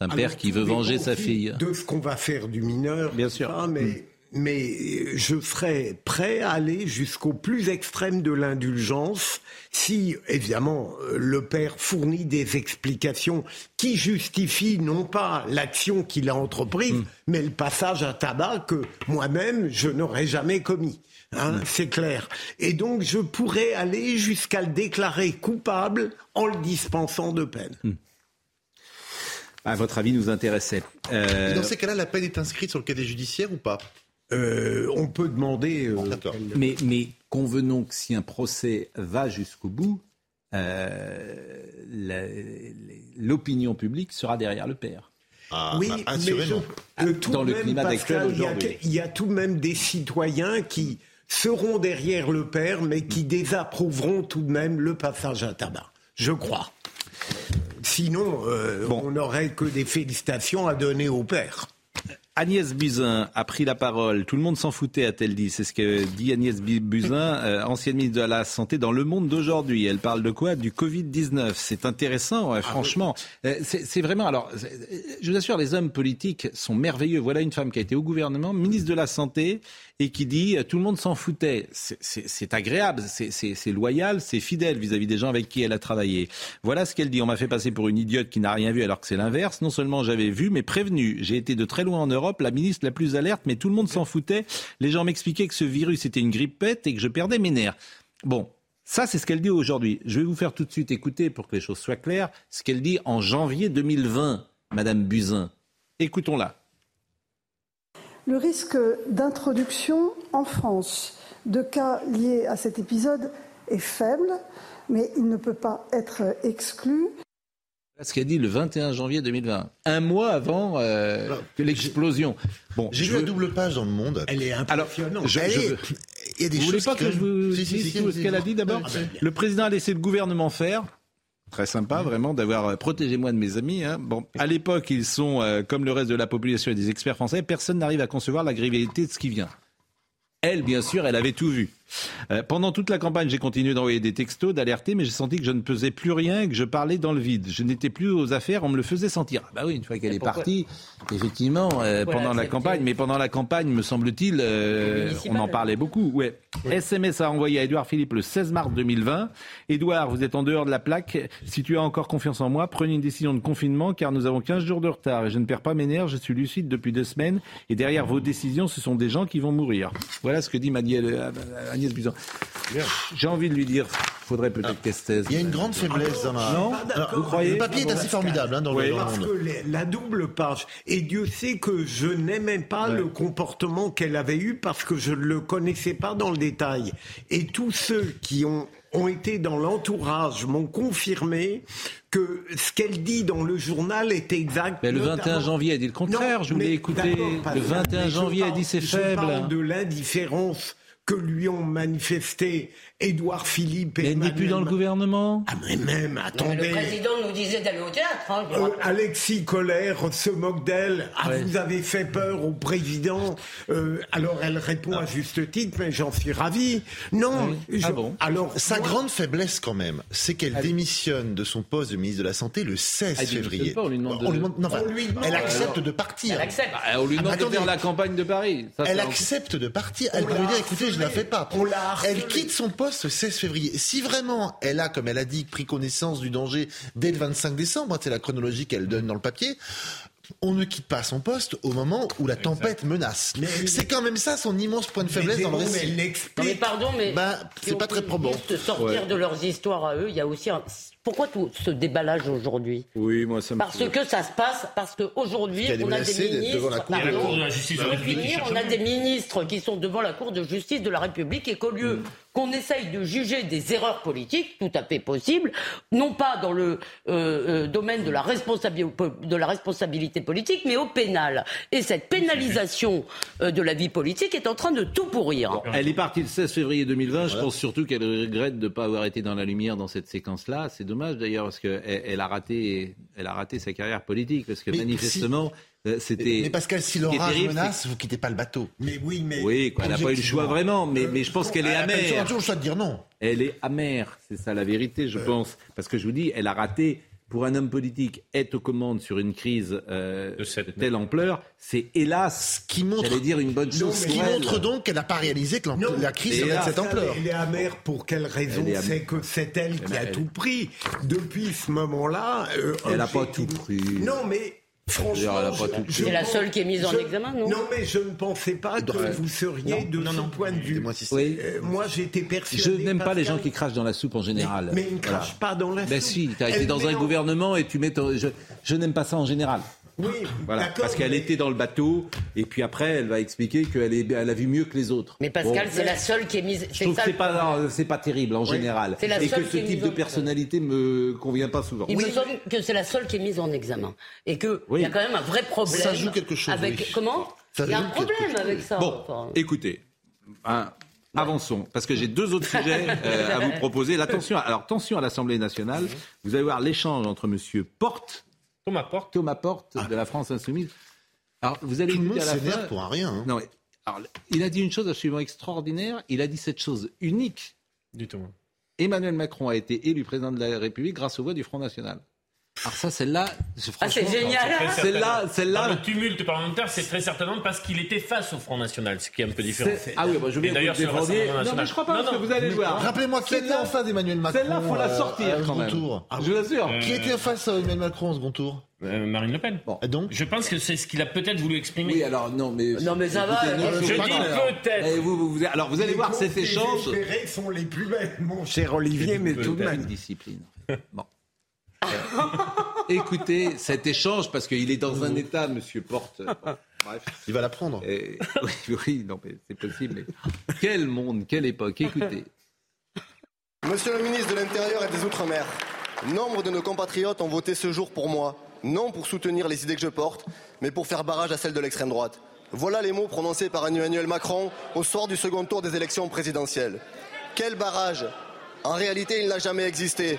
un père qui veut venger sa fille. De ce qu'on va faire du mineur. Bien sûr. mais, mm. Mais je serais prêt à aller jusqu'au plus extrême de l'indulgence si, évidemment, le père fournit des explications qui justifient non pas l'action qu'il a entreprise, mm. mais le passage à tabac que moi-même je n'aurais jamais commis. Hein, mm. C'est clair. Et donc je pourrais aller jusqu'à le déclarer coupable en le dispensant de peine à votre avis, nous intéressait. Euh, dans ces cas-là, la peine est inscrite sur le cadet judiciaire ou pas? Euh, On peut demander. Euh, mais, mais convenons que si un procès va jusqu'au bout, l'opinion publique sera derrière le père. Ah, oui, bah, mais dans le climat actuel aujourd'hui. Il y a tout de même des citoyens qui seront derrière le père, mais qui désapprouveront tout de même le passage à tabac. Je crois. Sinon, euh, on n'aurait que des félicitations à donner au père. Agnès Buzyn a pris la parole. Tout le monde s'en foutait, a-t-elle dit. C'est ce que dit Agnès Buzyn, *laughs* euh, ancienne ministre de la Santé, dans Le Monde d'aujourd'hui. Elle parle de quoi? Du Covid-19. C'est intéressant, ah franchement. Euh, c'est vraiment. Alors, je vous assure, les hommes politiques sont merveilleux. Voilà une femme qui a été au gouvernement, ministre de la Santé, et qui dit tout le monde s'en foutait. C'est agréable, c'est loyal, c'est fidèle vis-à-vis des gens avec qui elle a travaillé. Voilà ce qu'elle dit. On m'a fait passer pour une idiote qui n'a rien vu alors que c'est l'inverse. Non seulement j'avais vu, mais prévenu. J'ai été de très loin en Europe, la ministre la plus alerte, mais tout le monde s'en foutait. Les gens m'expliquaient que ce virus était une grippe pète et que je perdais mes nerfs. Bon, ça, c'est ce qu'elle dit aujourd'hui. Je vais vous faire tout de suite écouter, pour que les choses soient claires, ce qu'elle dit en janvier 2020, Madame Buzyn. Écoutons-la le risque d'introduction en France de cas liés à cet épisode est faible, mais il ne peut pas être exclu. Ce qu'a dit le 21 janvier 2020, un mois avant euh, que l'explosion. Bon, j'ai vu la double page dans le Monde. Elle est impressionnante. je, Il y a des vous voulez pas que, je vous dise ce qu'elle a dit d'abord ah, ben, Le président a laissé le gouvernement faire. Très sympa, vraiment, d'avoir euh, protégé moi de mes amis. Hein. Bon, à l'époque, ils sont, euh, comme le reste de la population et des experts français, personne n'arrive à concevoir la gravité de ce qui vient. Elle, bien sûr, elle avait tout vu. Euh, pendant toute la campagne, j'ai continué d'envoyer des textos, d'alerter, mais j'ai senti que je ne pesais plus rien et que je parlais dans le vide. Je n'étais plus aux affaires, on me le faisait sentir. Ah bah oui, une fois qu'elle est partie, effectivement, euh, pendant la campagne, mais pendant la campagne, me semble-t-il, euh, on en parlait beaucoup. Ouais. SMS a envoyé à Édouard Philippe le 16 mars 2020. Édouard, vous êtes en dehors de la plaque. Si tu as encore confiance en moi, prenez une décision de confinement car nous avons 15 jours de retard et je ne perds pas mes nerfs. Je suis lucide depuis deux semaines et derrière vos décisions, ce sont des gens qui vont mourir. Voilà ce que dit J'ai envie de lui dire, faudrait peut-être qu'Estelle. Il y a une grande faiblesse dans la. Non, vous croyez Le papier est assez formidable hein, dans, le, parce que la double page. Et Dieu sait que je n'aimais pas le comportement qu'elle avait eu parce que je ne le connaissais pas dans le détail. Et tous ceux qui ont ont été dans l'entourage m'ont confirmé que ce qu'elle dit dans le journal est exact. Mais le 21 janvier, elle dit le contraire. je voulais écouter. Le 21 janvier, elle dit c'est faible. Je parle de l'indifférence que lui ont manifesté Édouard Philippe et Elle n'est plus dans le gouvernement Ah mais même, attendez. le président nous disait d'aller au théâtre. Hein, euh, Alexis Colère se moque d'elle. Ah, vous avez fait peur au président. Euh, alors elle répond à juste titre, mais j'en suis ravi. Non. ah bon alors Sa grande faiblesse quand même, c'est qu'elle démissionne de son poste de ministre de la Santé le 16 elle février. Pas, on lui demande, de... non, elle accepte de partir. Elle accepte. Ah, on lui demande de faire la campagne de Paris. elle accepte de partir. Elle peut lui dire, écoutez, je ne la fais pas. Elle quitte son poste ce 16 février. Si vraiment elle a, comme elle a dit, pris connaissance du danger dès le 25 décembre, hein, c'est la chronologie qu'elle donne dans le papier, on ne quitte pas son poste au moment où la tempête menace. C'est quand même ça son immense point de faiblesse dans le récit. Mais, pardon, mais bah, c'est pas très probant. sortir de leurs histoires à eux, il y a aussi un pourquoi tout ce déballage aujourd'hui Oui, moi ça me Parce que ça se passe, parce qu'aujourd'hui, on a des ministres. on a des ministres qui sont devant la Cour de justice de la République et qu'au lieu mm. qu'on essaye de juger des erreurs politiques, tout à fait possibles, non pas dans le euh, euh, domaine de la, de la responsabilité politique, mais au pénal. Et cette pénalisation euh, de la vie politique est en train de tout pourrir. elle est partie le 16 février 2020. Je pense surtout qu'elle regrette de ne pas avoir été dans la lumière dans cette séquence-là. C'est dommage d'ailleurs parce qu'elle elle a raté, elle a raté sa carrière politique parce que manifestement. Euh, c'était. Mais Pascal, si l'orage menace, vous quittez pas le bateau. Mais oui, mais. Oui, elle n'a pas eu le choix vraiment, mais, mais je pense qu'elle est amère. Elle a toujours le choix de dire non. Elle est amère, c'est ça la vérité, je euh. pense. Parce que je vous dis, elle a raté pour un homme politique être aux commandes sur une crise euh, de, telle ampleur, c'est hélas, qui montre, dire une bonne chose. qui montre donc qu'elle n'a pas réalisé que la crise de cette ampleur. Elle est amère pour quelle raison C'est que c'est elle qui a tout pris. Depuis ce moment-là, euh, elle n'a pas tout pris. Non, mais Franchement, c'est la seule qui est mise en examen, non Non, mais je ne pensais pas que vous seriez de ce point de vue. Euh, moi, j'étais persuadé. Je n'aime pas les gens qui crachent dans la soupe en général. Mais, ils ne crachent pas dans la ben soupe. si, tu as été dans un gouvernement et tu mets. je n'aime pas ça en général. Oui, voilà, parce qu'elle était dans le bateau et puis après elle va expliquer qu'elle est, elle a vu mieux que les autres. Mais Pascal, c'est la seule qui est mise. Je trouve que c'est pas, c'est pas terrible en général. et que ce type de personnalité me convient pas souvent. Il me semble que c'est la seule qui est mise en examen et que il y a quand même un vrai problème. Ça joue quelque chose. Avec comment Il y a un problème avec ça. Bon, écoutez. Avançons, parce que j'ai deux autres sujets *laughs* euh, à vous proposer. L'attention, alors tension à l'Assemblée nationale. Vous allez voir l'échange entre Monsieur Porte Thomas Porte. Thomas Porte de la France Insoumise. Alors, vous allez Tout le monde s'énerve pour un rien. Hein. Non, alors, il a dit une chose absolument extraordinaire. Il a dit cette chose unique. Du tout. Emmanuel Macron a été élu président de la République grâce aux voix du Front National. Alors ça, celle-là, ah, c'est génial. Celle-là, celle-là. Le tumulte parlementaire, c'est très certainement parce qu'il était face au Front National, ce qui est un peu différent. Ah oui, bah, je vais d'ailleurs sur Non, mais je crois pas, parce que vous allez voir. Rappelez-moi qui était en face d'Emmanuel Macron. Celle-là, faut la sortir quand même. Tour. Ah, je vous assure. Qui était face à Emmanuel Macron au second tour euh, Marine Le Pen. Bon. Donc Je pense que c'est ce qu'il a peut-être voulu exprimer. Oui, alors non, mais. Non, mais ça va. je, dis peut-être. Vous, vous, alors vous allez voir cet échange. Les sont les plus belles, mon cher Olivier, mais tout de même. discipline. Bon. *laughs* *laughs* écoutez cet échange parce qu'il est dans un état, Monsieur Porte. bref, il va l'apprendre. *laughs* oui, oui, non, mais c'est possible. Mais quel monde, quelle époque. Écoutez. Monsieur le ministre de l'Intérieur et des Outre-mer, nombre de nos compatriotes ont voté ce jour pour moi, non pour soutenir les idées que je porte, mais pour faire barrage à celles de l'extrême droite. Voilà les mots prononcés par Emmanuel Macron au soir du second tour des élections présidentielles. Quel barrage? En réalité, il n'a jamais existé.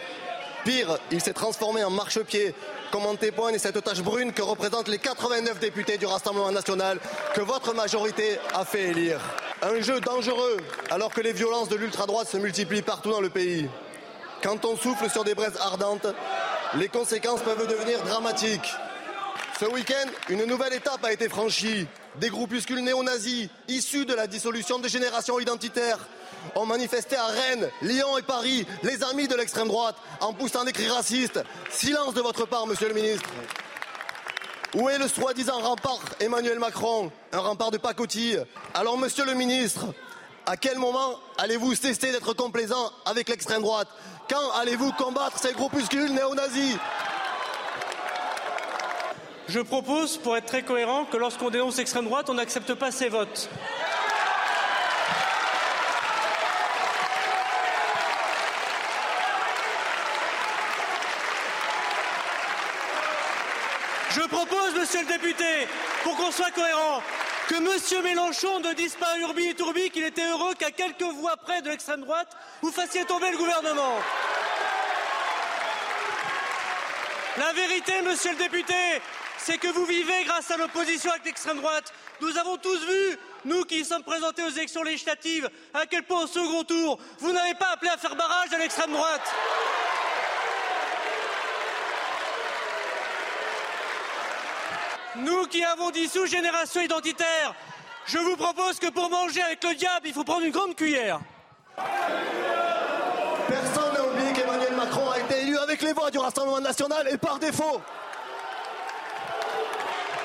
Pire, il s'est transformé en marchepied, comme en témoigne cette tache brune que représentent les 89 députés du Rassemblement national que votre majorité a fait élire. Un jeu dangereux alors que les violences de l'ultra-droite se multiplient partout dans le pays. Quand on souffle sur des braises ardentes, les conséquences peuvent devenir dramatiques. Ce week-end, une nouvelle étape a été franchie. Des groupuscules néo-nazis, issus de la dissolution des générations identitaires, ont manifesté à Rennes, Lyon et Paris, les amis de l'extrême droite, en poussant des cris racistes. Silence de votre part, monsieur le ministre. Où est le soi-disant rempart Emmanuel Macron Un rempart de pacotille Alors, monsieur le ministre, à quel moment allez-vous cesser d'être complaisant avec l'extrême droite Quand allez-vous combattre ces groupuscules néo-nazis Je propose, pour être très cohérent, que lorsqu'on dénonce l'extrême droite, on n'accepte pas ses votes. Je propose, monsieur le député, pour qu'on soit cohérent, que monsieur Mélenchon ne dise pas à Urbi et Tourbi qu'il était heureux qu'à quelques voix près de l'extrême droite, vous fassiez tomber le gouvernement. La vérité, monsieur le député, c'est que vous vivez grâce à l'opposition avec l'extrême droite. Nous avons tous vu, nous qui sommes présentés aux élections législatives, à quel point au second tour, vous n'avez pas appelé à faire barrage à l'extrême droite. Nous qui avons dissous Génération Identitaire, je vous propose que pour manger avec le diable, il faut prendre une grande cuillère. Personne n'a oublié qu'Emmanuel Macron a été élu avec les voix du Rassemblement national et par défaut.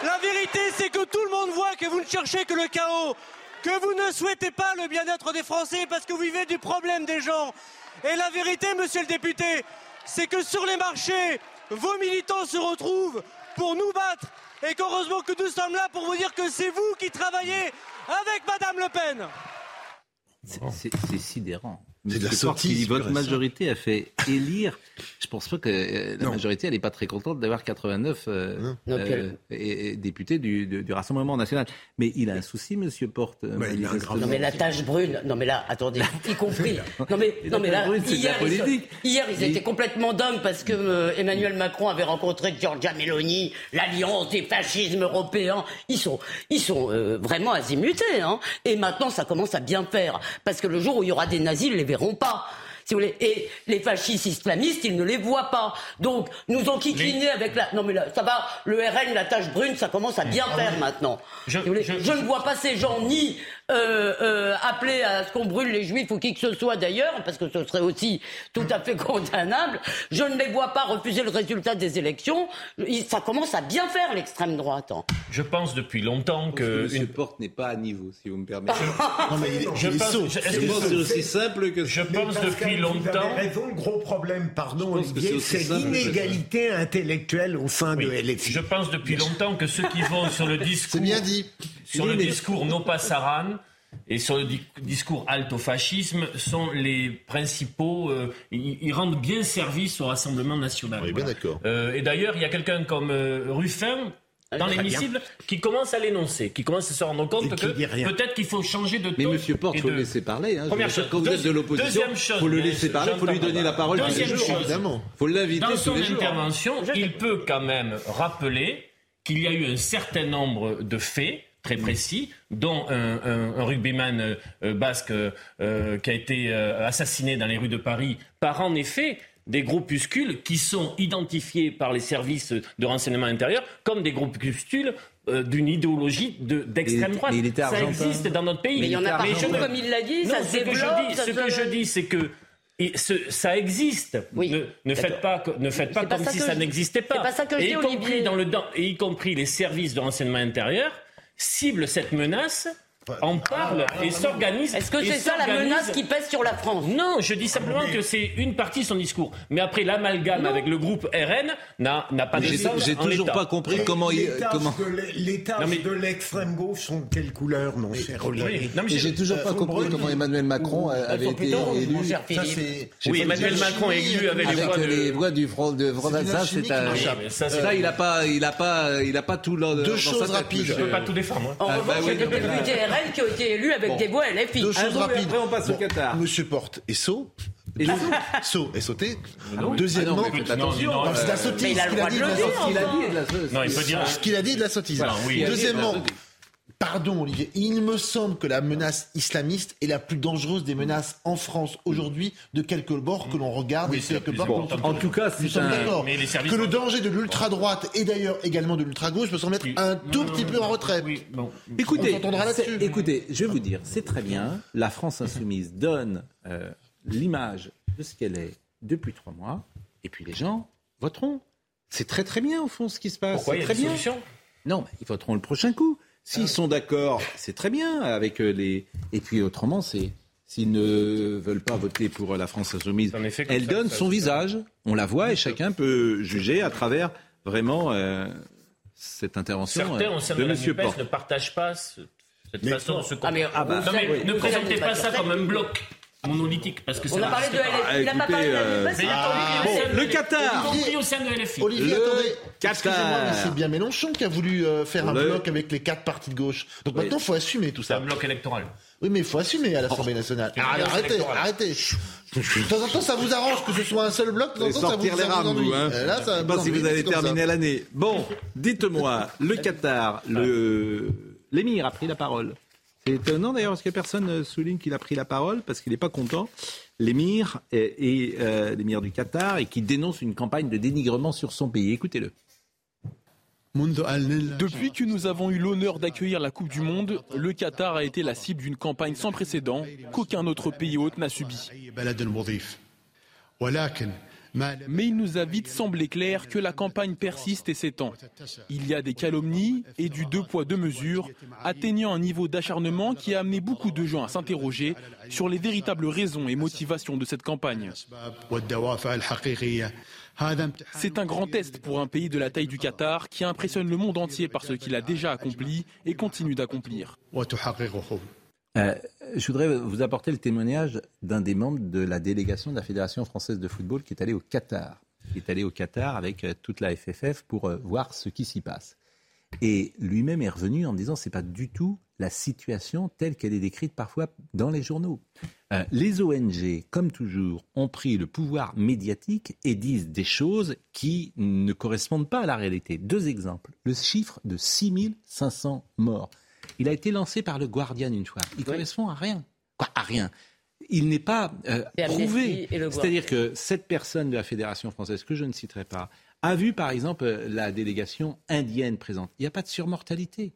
La vérité, c'est que tout le monde voit que vous ne cherchez que le chaos, que vous ne souhaitez pas le bien-être des Français parce que vous vivez du problème des gens. Et la vérité, monsieur le député, c'est que sur les marchés, vos militants se retrouvent pour nous battre et qu'heureusement que nous sommes là pour vous dire que c'est vous qui travaillez avec Madame Le Pen. C'est sidérant. C'est de la sortie. Votre majorité a fait élire. Je pense pas que euh, la majorité, elle n'est pas très contente d'avoir 89 euh, euh, députés du, du, Rassemblement national. Mais il a un souci, Monsieur Porte. non, mais la tâche brune. Non, mais là, attendez, *laughs* y compris. Non, mais, non, mais là, hier, ils, hier, ils étaient complètement dingues parce que Emmanuel Macron avait rencontré Giorgia Meloni, l'alliance des fascismes européens. Ils sont, ils sont vraiment azimutés. Hein. Et maintenant, ça commence à bien faire parce que le jour où il y aura des nazis, les verront pas. Si vous voulez. Et les fascistes islamistes, ils ne les voient pas. Donc, nous ont kikliné avec la. Non, mais là, ça va, le RN, la tache brune, ça commence à bien faire maintenant. Je, je, ne vois pas ces gens ni euh, euh, appeler à ce qu'on brûle les juifs ou qui que ce soit d'ailleurs, parce que ce serait aussi tout à fait *laughs* condamnable. Je ne les vois pas refuser le résultat des élections. Ça commence à bien faire l'extrême droite. Hein. Je pense depuis longtemps que. une... Porte n'est pas à niveau, si vous me permettez. *laughs* non, mais il, je pense, c'est aussi simple que. Je pense depuis longtemps. raison, le gros problème, pardon, c'est l'inégalité intellectuelle au sein de LFI. Je pense depuis longtemps que ceux qui vont sur le *laughs* discours. C'est bien dit. Sur le discours non pas Saran et sur le discours alto-fascisme sont les principaux. Euh, ils, rendent bien service au Rassemblement national. Oui, bien d'accord. Euh, et d'ailleurs, il y a quelqu'un comme euh, Ruffin dans l'hémicycle qui commence à l'énoncer, qui commence à se rendre compte que peut-être qu'il faut changer de ton. Mais Monsieur Porte, il faut le laisser parler. Hein. Première chose, quand vous êtes de l'opposition, il faut le laisser parler, il faut lui donner la parole deuxième jours, évidemment. Il faut l'inviter Dans son intervention, il peut quand même rappeler qu'il y a eu un certain nombre de faits très précis, dont un, un, rugbyman euh, basque euh, qui a été euh, assassiné dans les rues de Paris par en effet des groupuscules qui sont identifiés par les services de renseignement intérieur comme des groupuscules d'une idéologie d'extrême droite. ça existe dans notre pays. Mais il y en a partout, comme il l'a dit, ça se développe. Ce que je dis, c'est que ça existe. ne, faites pas, ne faites pas comme si ça n'existait pas. pas ça que je dis, y compris dans le, et y compris les services de renseignement intérieur cible cette menace en parle et s'organise. Est-ce que c'est ça la menace qui pèse sur la France? Non, je dis simplement que c'est une partie de son discours. Mais après, l'amalgame avec le groupe RN n'a pas de sens. J'ai toujours pas compris comment il. Comment... Les tâches de l'extrême gauche sont de quelle couleur, mon cher Olivier? J'ai toujours pas compris comment Emmanuel Macron avait été élu. Oui, Emmanuel Macron est élu avec les voix du Front de Ça, ça, il n'a pas, il a pas, il a pas tout dans Deux choses rapides. Je peux pas tout défendre. En revanche, il y a RN qui ont été élus avec des voix LFI. Deux choses rapides. Après, on passe au Qatar. Monsieur Porte et Sceaux. Et Sceaux et sauté. Deuxièmement, c'est de la sottise. Il a dire ce qu'il a dit de la sottise. Deuxièmement, Pardon Olivier, il me semble que la menace islamiste est la plus dangereuse des menaces en France aujourd'hui de quelque bord que l'on regarde oui, bord. en tout cas, c'est un... d'accord que le danger de l'ultra droite et d'ailleurs également de l'ultra gauche peut s'en mettre un tout petit peu en retrait. Écoutez, écoutez, je vais vous dire, c'est très bien. La France insoumise donne euh, l'image de ce qu'elle est depuis trois mois, et puis les gens voteront. C'est très très bien au fond ce qui se passe. Pourquoi il y a très bien. Non, ils voteront le prochain coup. S'ils sont d'accord, c'est très bien avec euh, les. Et puis autrement, c'est s'ils ne veulent pas voter pour la France insoumise, elle donne son visage. On la voit et chacun peut juger à travers vraiment euh, cette intervention Certains, au de, M. ne partagent pas cette façon de se ah, mais, ah, bah, ne présentez pas ça comme un bloc monolithique parce que on a parlé de LFI, il n'a pas parlé de LFI. Ah, le Qatar, au sein de LFI. Olivier, attendez, excusez-moi, mais c'est bien Mélenchon qui a voulu euh, faire un bloc avec les quatre partis de gauche. Donc maintenant, il faut assumer tout ça. Un bloc électoral. Oui, mais il faut assumer à l'Assemblée nationale. arrêtez, arrêtez. De temps en temps, ça vous arrange que ce soit un seul bloc. De temps en temps, ça vous, les rames, vous. Hein. Là, ça, pas si vous allez terminer l'année. Bon, dites-moi, le Qatar, le l'émir a pris la parole. C'est étonnant d'ailleurs parce que personne ne souligne qu'il a pris la parole parce qu'il n'est pas content. L'émir et, euh, l'émir du Qatar et qui dénonce une campagne de dénigrement sur son pays. Écoutez-le. Depuis que nous avons eu l'honneur d'accueillir la Coupe du Monde, le Qatar a été la cible d'une campagne sans précédent qu'aucun autre pays hôte n'a subi. Mais il nous a vite semblé clair que la campagne persiste et s'étend. Il y a des calomnies et du deux poids deux mesures, atteignant un niveau d'acharnement qui a amené beaucoup de gens à s'interroger sur les véritables raisons et motivations de cette campagne. C'est un grand test pour un pays de la taille du Qatar qui impressionne le monde entier par ce qu'il a déjà accompli et continue d'accomplir. Euh, je voudrais vous apporter le témoignage d'un des membres de la délégation de la Fédération française de football qui est allé au Qatar. Qui est allé au Qatar avec euh, toute la FFF pour euh, voir ce qui s'y passe. Et lui-même est revenu en disant c'est pas du tout la situation telle qu'elle est décrite parfois dans les journaux. les ONG, comme toujours, ont pris le pouvoir médiatique et disent des choses qui ne correspondent pas à la réalité. Deux exemples. Le chiffre de 6500 morts. Il a été lancé par le Guardian une fois. Il correspond à rien. Quoi, à rien. Il n'est pas euh, prouvé. C'est-à-dire que cette personne de la Fédération française, que je ne citerai pas, a vu par exemple la délégation indienne présente. Il n'y a pas de surmortalité.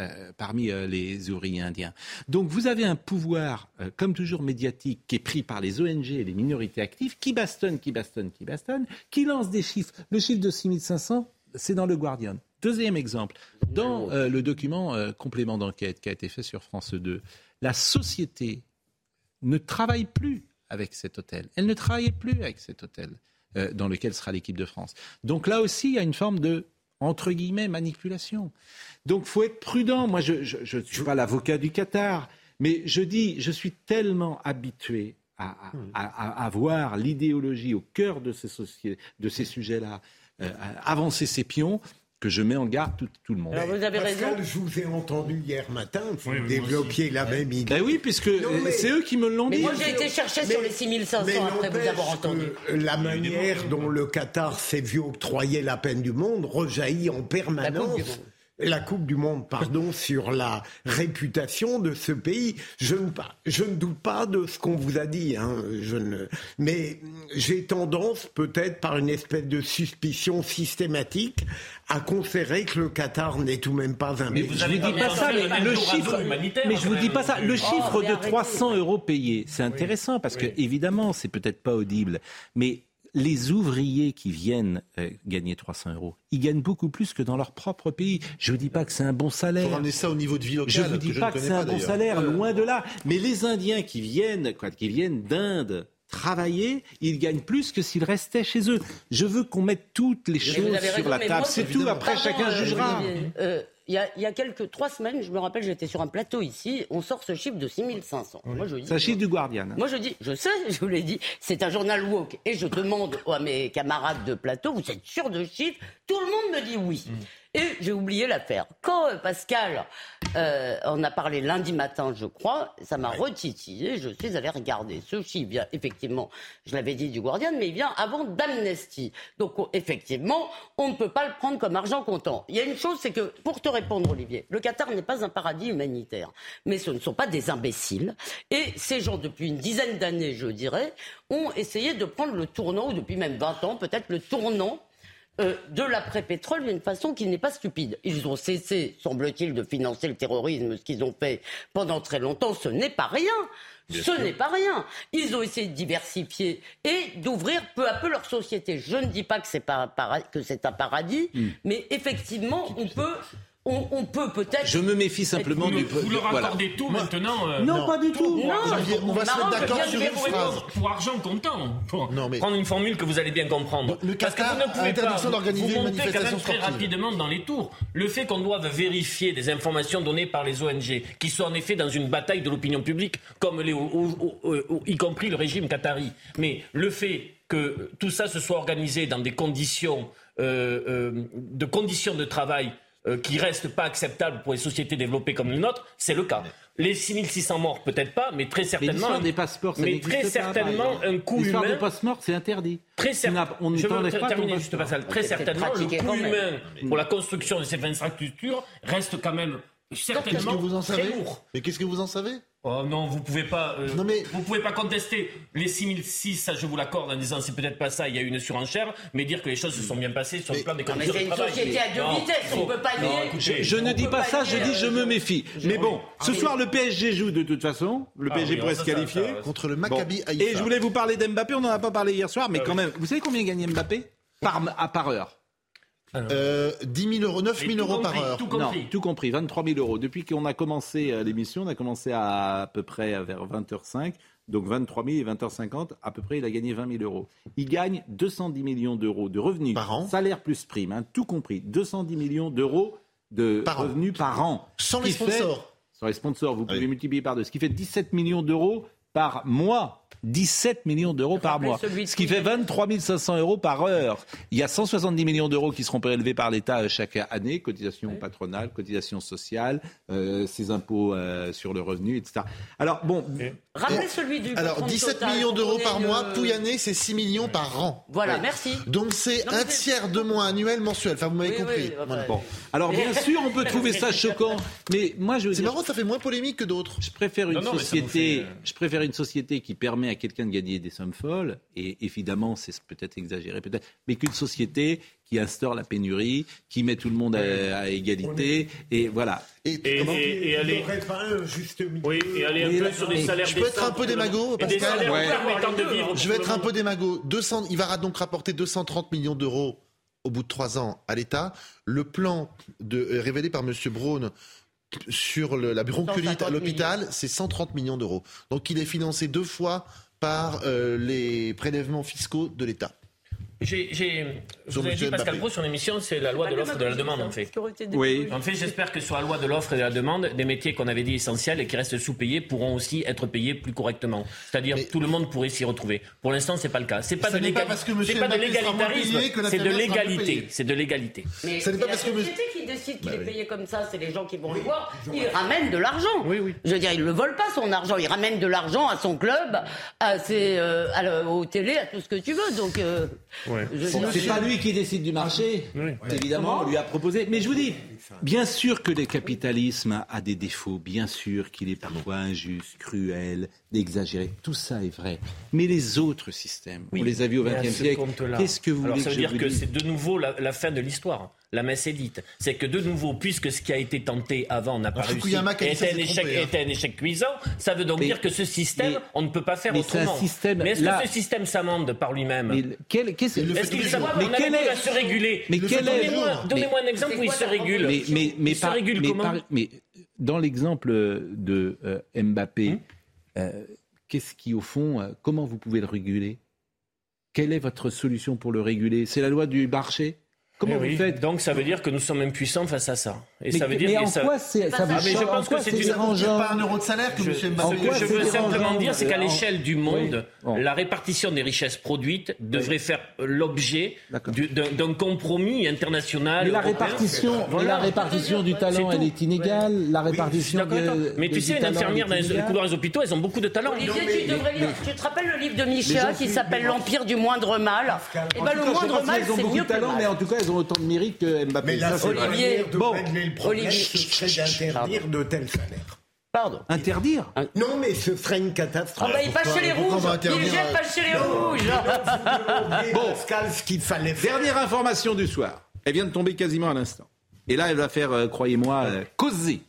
Euh, parmi euh, les ouvriers indiens. Donc vous avez un pouvoir, comme toujours médiatique, qui est pris par les ONG et les minorités actives, qui bastonne, qui bastonne, qui bastonne, qui lance des chiffres. Le chiffre de 6500, c'est dans le Guardian. Deuxième exemple, dans euh, le document euh, complément d'enquête qui a été fait sur France 2, la société ne travaille plus avec cet hôtel. Elle ne travaillait plus avec cet hôtel euh, dans lequel sera l'équipe de France. Donc là aussi, il y a une forme de entre guillemets manipulation. Donc faut être prudent. Moi, je ne suis pas l'avocat du Qatar, mais je dis, je suis tellement habitué à, voir l'idéologie au cœur de ces, de ces sujets-là, avancer ses pions que je mets en garde tout, le monde. Alors vous avez raison. je vous ai entendu hier matin, vous développiez la même idée. Ben oui, puisque c'est eux qui me l'ont dit. moi j'ai été chercher sur les 6500 après vous avoir entendu. La manière dont le Qatar s'est vu octroyer la peine du monde rejaillit en permanence la Coupe du Monde, pardon, *laughs* sur la réputation de ce pays. Je ne, je ne doute pas de ce qu'on vous a dit, hein, je ne, mais j'ai tendance, peut-être par une espèce de suspicion systématique, à conférer que le Qatar n'est tout de même pas un mais Je vous dis pas ça, le chiffre, mais je vous dis pas ça. Le chiffre de 300 euros payés, c'est intéressant parce que évidemment, c'est peut-être pas audible, mais les ouvriers qui viennent euh, gagner 300 euros, ils gagnent beaucoup plus que dans leur propre pays. Je ne vous dis pas que c'est un bon salaire. Faut ramener ça au niveau de vie locale. Je ne vous dis pas que c'est un bon salaire, loin de là. Mais les Indiens qui viennent, quoi, qui viennent d'Inde, travailler, ils gagnent plus que s'ils restaient chez eux. Je veux qu'on mette toutes les choses sur la table. C'est tout. Après, chacun euh, jugera. Euh, il y, a, quelques trois semaines, je me rappelle, j'étais sur un plateau ici, on sort ce chiffre de 6500. Moi, je dis, c'est un chiffre du Guardian. Moi, je dis, je sais, je vous l'ai dit, c'est un journal woke. Et je demande à mes camarades de plateau, vous êtes sûr de chiffre Tout le monde me dit oui. Mm. Et j'ai oublié l'affaire. Quand euh, Pascal euh, en a parlé lundi matin, je crois, ça m'a retitillé. Je suis allé regarder. Chiffre vient effectivement, je l'avais dit du Guardian, mais il vient avant d'Amnesty. Donc effectivement, on ne peut pas le prendre comme argent comptant. Il y a une chose, c'est que pour te répondre, Olivier, le Qatar n'est pas un paradis humanitaire, mais ce ne sont pas des imbéciles. Et ces gens, depuis une dizaine d'années, je dirais, ont essayé de prendre le tournant, ou depuis même 20 ans, peut-être le tournant euh, de l'après-pétrole d'une façon qui n'est pas stupide. Ils ont cessé, semble-t-il, de financer le terrorisme, ce qu'ils ont fait pendant très longtemps. Ce n'est pas rien. ce n'est pas rien. Ils ont essayé de diversifier et d'ouvrir peu à peu leur société. Je ne dis pas que c'est, un paradis, hmm. mais effectivement, on peut on, peut peut-être. Je me méfie simplement du. Vous leur accordez tout maintenant. Euh, non, pas du tout. Non, on va se mettre d'accord sur une phrase. Pour argent comptant. Pour prendre une formule que vous allez bien comprendre. Le Parce que vous ne pouvez pas d'organiser une manifestation très rapidement dans les tours. Le fait qu'on doive vérifier des informations données par les ONG, qui sont en effet dans une bataille de l'opinion publique, comme les, y compris le régime qatari. Mais le fait que tout ça se soit organisé dans des conditions euh, euh, de conditions de travail euh, qui reste pas acceptable pour les sociétés développées comme les nôtres, c'est le cas. Les 6600 morts, peut-être pas, mais très certainement. Mais des passeports, ça mais très certainement un coût humain. L'histoire des passeports, c'est interdit. Très certainement. On Je veux terminer juste pas ça. Très certainement, le coût humain pour la construction de cette infrastructures reste quand même certainement vous en savez très lourd. Mais qu'est-ce que vous en savez? Oh non, vous pouvez pas. Euh, vous pouvez pas contester les 6006, ça je vous l'accorde en disant c'est peut-être pas ça, il y a eu une surenchère, mais dire que les choses se sont bien passées sur le plan des conditions de travail. C'est une société à deux vitesses, on peut pas nier. je, ne dis pas ça, je dis je me méfie. Mais bon, ce soir le PSG joue de toute façon, le ah PSG pourrait se qualifier contre le Maccabi Et je voulais vous parler d'Mbappé, on n'en a pas parlé hier soir, mais ah quand même, vous savez combien gagne Mbappé? Par à par heure euh, 10 000 euros, 9 000 euros par heure. Tout compris. Non, tout compris, 23 000 euros. Depuis qu'on a commencé euh, l'émission, on a commencé à, à peu près vers 20h05. Donc 23 000 et 20h50, à peu près, il a gagné 20 000 euros. Il gagne 210 millions d'euros de revenus. Par an Salaire plus prime, hein, tout compris. 210 millions d'euros de revenus par an. Sans les sponsors Sans les sponsors, vous pouvez multiplier par deux. Ce qui fait 17 millions d'euros par mois. 17 millions d'euros par mois, ce qui fait 23 500 euros par heure. Il y a 170 millions d'euros qui seront prélevés par l'État chaque année, cotisation patronale, cotisation sociale, euh, ses impôts euh, sur le revenu, etc. Alors bon, rappelez celui du alors 17 millions d'euros par mois, année, c'est 6 millions par an. Voilà, merci. Donc c'est un tiers de moins annuel mensuel. Enfin, vous m'avez compris. bon. Alors bien sûr, on peut trouver ça choquant, mais moi je. C'est marrant, ça fait moins polémique que d'autres. Je préfère une société. Je préfère une société qui permet à quelqu'un de gagner des sommes folles, et évidemment, c'est peut-être exagéré, peut-être, mais qu'une société qui instaure la pénurie, qui met tout le monde à, égalité, et voilà. Et, et, aller, oui, et aller un peu sur des salaires Je peux être un peu démago, Pascal Je vais être un peu démago. 200, il va donc rapporter 230 millions d'euros au bout de trois ans à l'État. Le plan de, euh, révélé par M. Braun sur le, la bronchiolite à l'hôpital, c'est 130 millions d'euros. Donc il est financé deux fois par euh, les prélèvements fiscaux de l'État. J'ai, vous avez dit Pascal Pro, son émission, c'est la loi de l'offre et de la demande, en fait. Oui. En fait, j'espère que sur la loi de l'offre et de la demande, des métiers qu'on avait dit essentiels et qui restent sous-payés pourront aussi être payés plus correctement. C'est-à-dire, tout le monde pourrait s'y retrouver. Pour l'instant, c'est pas le cas. C'est pas, de, c'est pas de l'égalitarisme, c'est de l'égalité. C'est de l'égalité. Mais c'est la société qui décide qu'il bah est payé comme ça, c'est les gens qui vont le voir. Ils ramènent de l'argent. Oui, oui. Je veux dire, ils ne vole pas son argent. Il ramène de l'argent à son club, à ses, euh, aux télé, à tout ce que tu veux. Donc, c'est pas lui qui décide du marché. Évidemment, on lui a proposé. Mais je vous dis, bien sûr que le capitalisme a des défauts, bien sûr qu'il est parfois injuste, cruel, exagéré. Tout ça est vrai. Mais les autres systèmes, on les a vus au XXe siècle. Qu'est-ce que vous Alors, voulez ça veut dire que c'est de nouveau la fin de l'histoire la messe est dite. C'est que de nouveau, puisque ce qui a été tenté avant n'a pas réussi, était un, échec, hein. était un échec cuisant, ça veut donc dire que ce système, on ne peut pas faire autrement. mais est-ce que ce système s'amende par lui-même Est-ce qu'il mais est... se réguler Mais Donnez-moi un exemple où il se régule. Mais, dans l'exemple de euh, Mbappé, hum. euh, qu'est-ce qui, au fond, euh, comment vous pouvez le réguler? Quelle est votre solution pour le réguler? C'est la loi du marché? Comment vous faites Donc ça veut dire que nous sommes impuissants face à ça. Et ça veut dire mais en quoi c'est ça ah, mais je pense que c'est une pas un euro de salaire que je, Ce que je veux simplement dire, c'est qu'à l'échelle du monde, la répartition des richesses produites devrait faire l'objet d'un compromis international. Mais la répartition, la répartition du talent, elle est inégale. La répartition. Mais tu sais, une infirmière dans les couloirs des hôpitaux, elles ont beaucoup de talent. Tu te rappelles le livre de Micha qui s'appelle L'Empire du moindre mal Et eh ben le moindre mal, c'est mieux que le mal. Ont autant de mérite que Mbappé. Mais là, Olivier, bon, le problème, ce serait d'interdire de tels salaires. Pardon. Interdire Non, mais ce serait une catastrophe. Ah bah, il passe chez les rouges. Il jette pas chez les rouges. bon, ce qu'il fallait faire. Dernière information du soir. Elle vient de tomber quasiment à l'instant. Et là, elle va faire, euh, croyez-moi, euh, causer.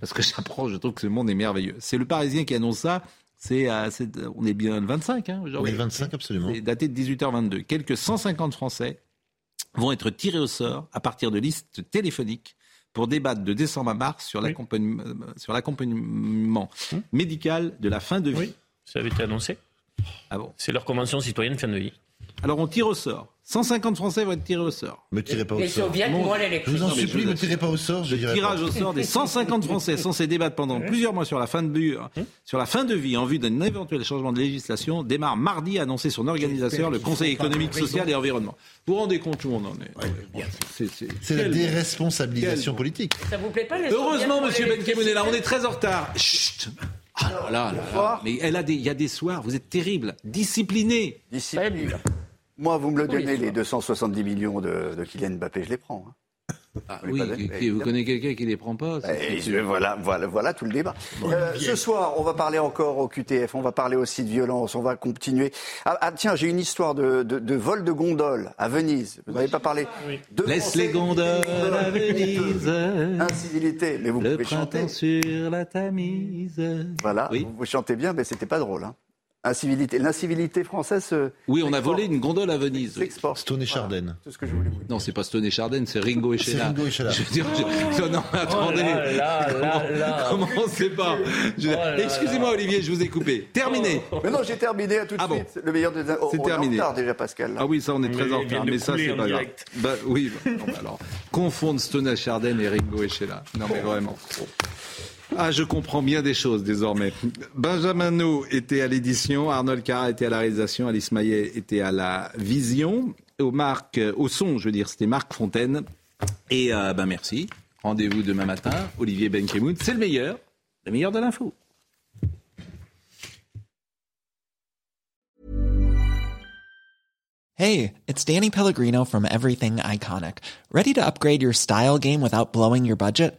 Parce que j'apprends, je trouve que ce monde est merveilleux. C'est le Parisien qui annonce ça. C'est, euh, on est bien le 25 hein, aujourd'hui. Oui, 25 absolument. C'est daté de 18h22. Quelques 150 Français vont être tirés au sort à partir de listes téléphoniques pour débattre de décembre à mars sur l'accompagnement mmh. médical de la fin de vie. Oui, ça avait été annoncé. Ah bon? C'est leur convention citoyenne fin de vie. Alors on tire au sort. 150 Français vont être tirés au sort. Me tirez pas au sort. Je vous en supplie, me tirez pas au sort. Je le tirage au sort des 150 Français censés débattre pendant plusieurs mois sur la fin de vie, sur la fin de vie en vue d'un éventuel changement de législation démarre mardi, annoncé son organisateur, le Conseil économique, social et environnement. Vous vous rendez compte où on en est C'est la déresponsabilisation politique. Ça vous plaît pas les Heureusement, Monsieur Benkemoun là, on est très en retard. Chut ah là là, mais elle a des, il y a des soirs, vous êtes terrible, discipliné. Discipliné. Moi, vous me le donnez, les 270 millions de, Kylian Mbappé, je les prends. Hein. Ah, oui, vous connaissez quelqu'un qui les prend pas voilà, voilà, voilà tout le débat. Euh, ce soir, on va parler encore au QTF, on va parler aussi de violence, on va continuer. Ah, ah tiens, j'ai une histoire de, de, vol de gondole à Venise. Vous n'avez pas parlé de Laisse les gondoles à Venise. *laughs* Incivilité, mais vous le pouvez chanter. sur la Tamise. Voilà, vous, chantez bien, mais c'était pas drôle. Hein. Incivilité. L'incivilité française. Euh, oui, on a volé une gondole à Venise. Stone et Chardin. C'est ce que je voulais vous dire. Non, c'est pas Stone et Chardin, c'est Ringo et Sheila. C'est Ringo et Sheila. Je veux dire, je... non, attendez. Oh là, là, comment, *laughs* pas je... oh Excusez-moi, Olivier, je vous ai coupé. Terminé. Mais non, j'ai terminé à tout de ah suite. Le meilleur des. C'est terminé. Est en retard déjà, Pascal. Ah oui, ça, on est très en retard. Mais ça, c'est pas grave. Bah, oui. Bah, non, alors, confondre Stone et Chardin et Ringo et Sheila. Non, mais vraiment. Ah, je comprends bien des choses désormais. Benjamin No était à l'édition, Arnold Carra était à la réalisation, Alice Maillet était à la vision. Au, Marc, au son, je veux dire, c'était Marc Fontaine. Et euh, ben merci. Rendez-vous demain matin. Olivier Benkemoun, c'est le meilleur, le meilleur de l'info. Hey, it's Danny Pellegrino from Everything Iconic. Ready to upgrade your style game without blowing your budget?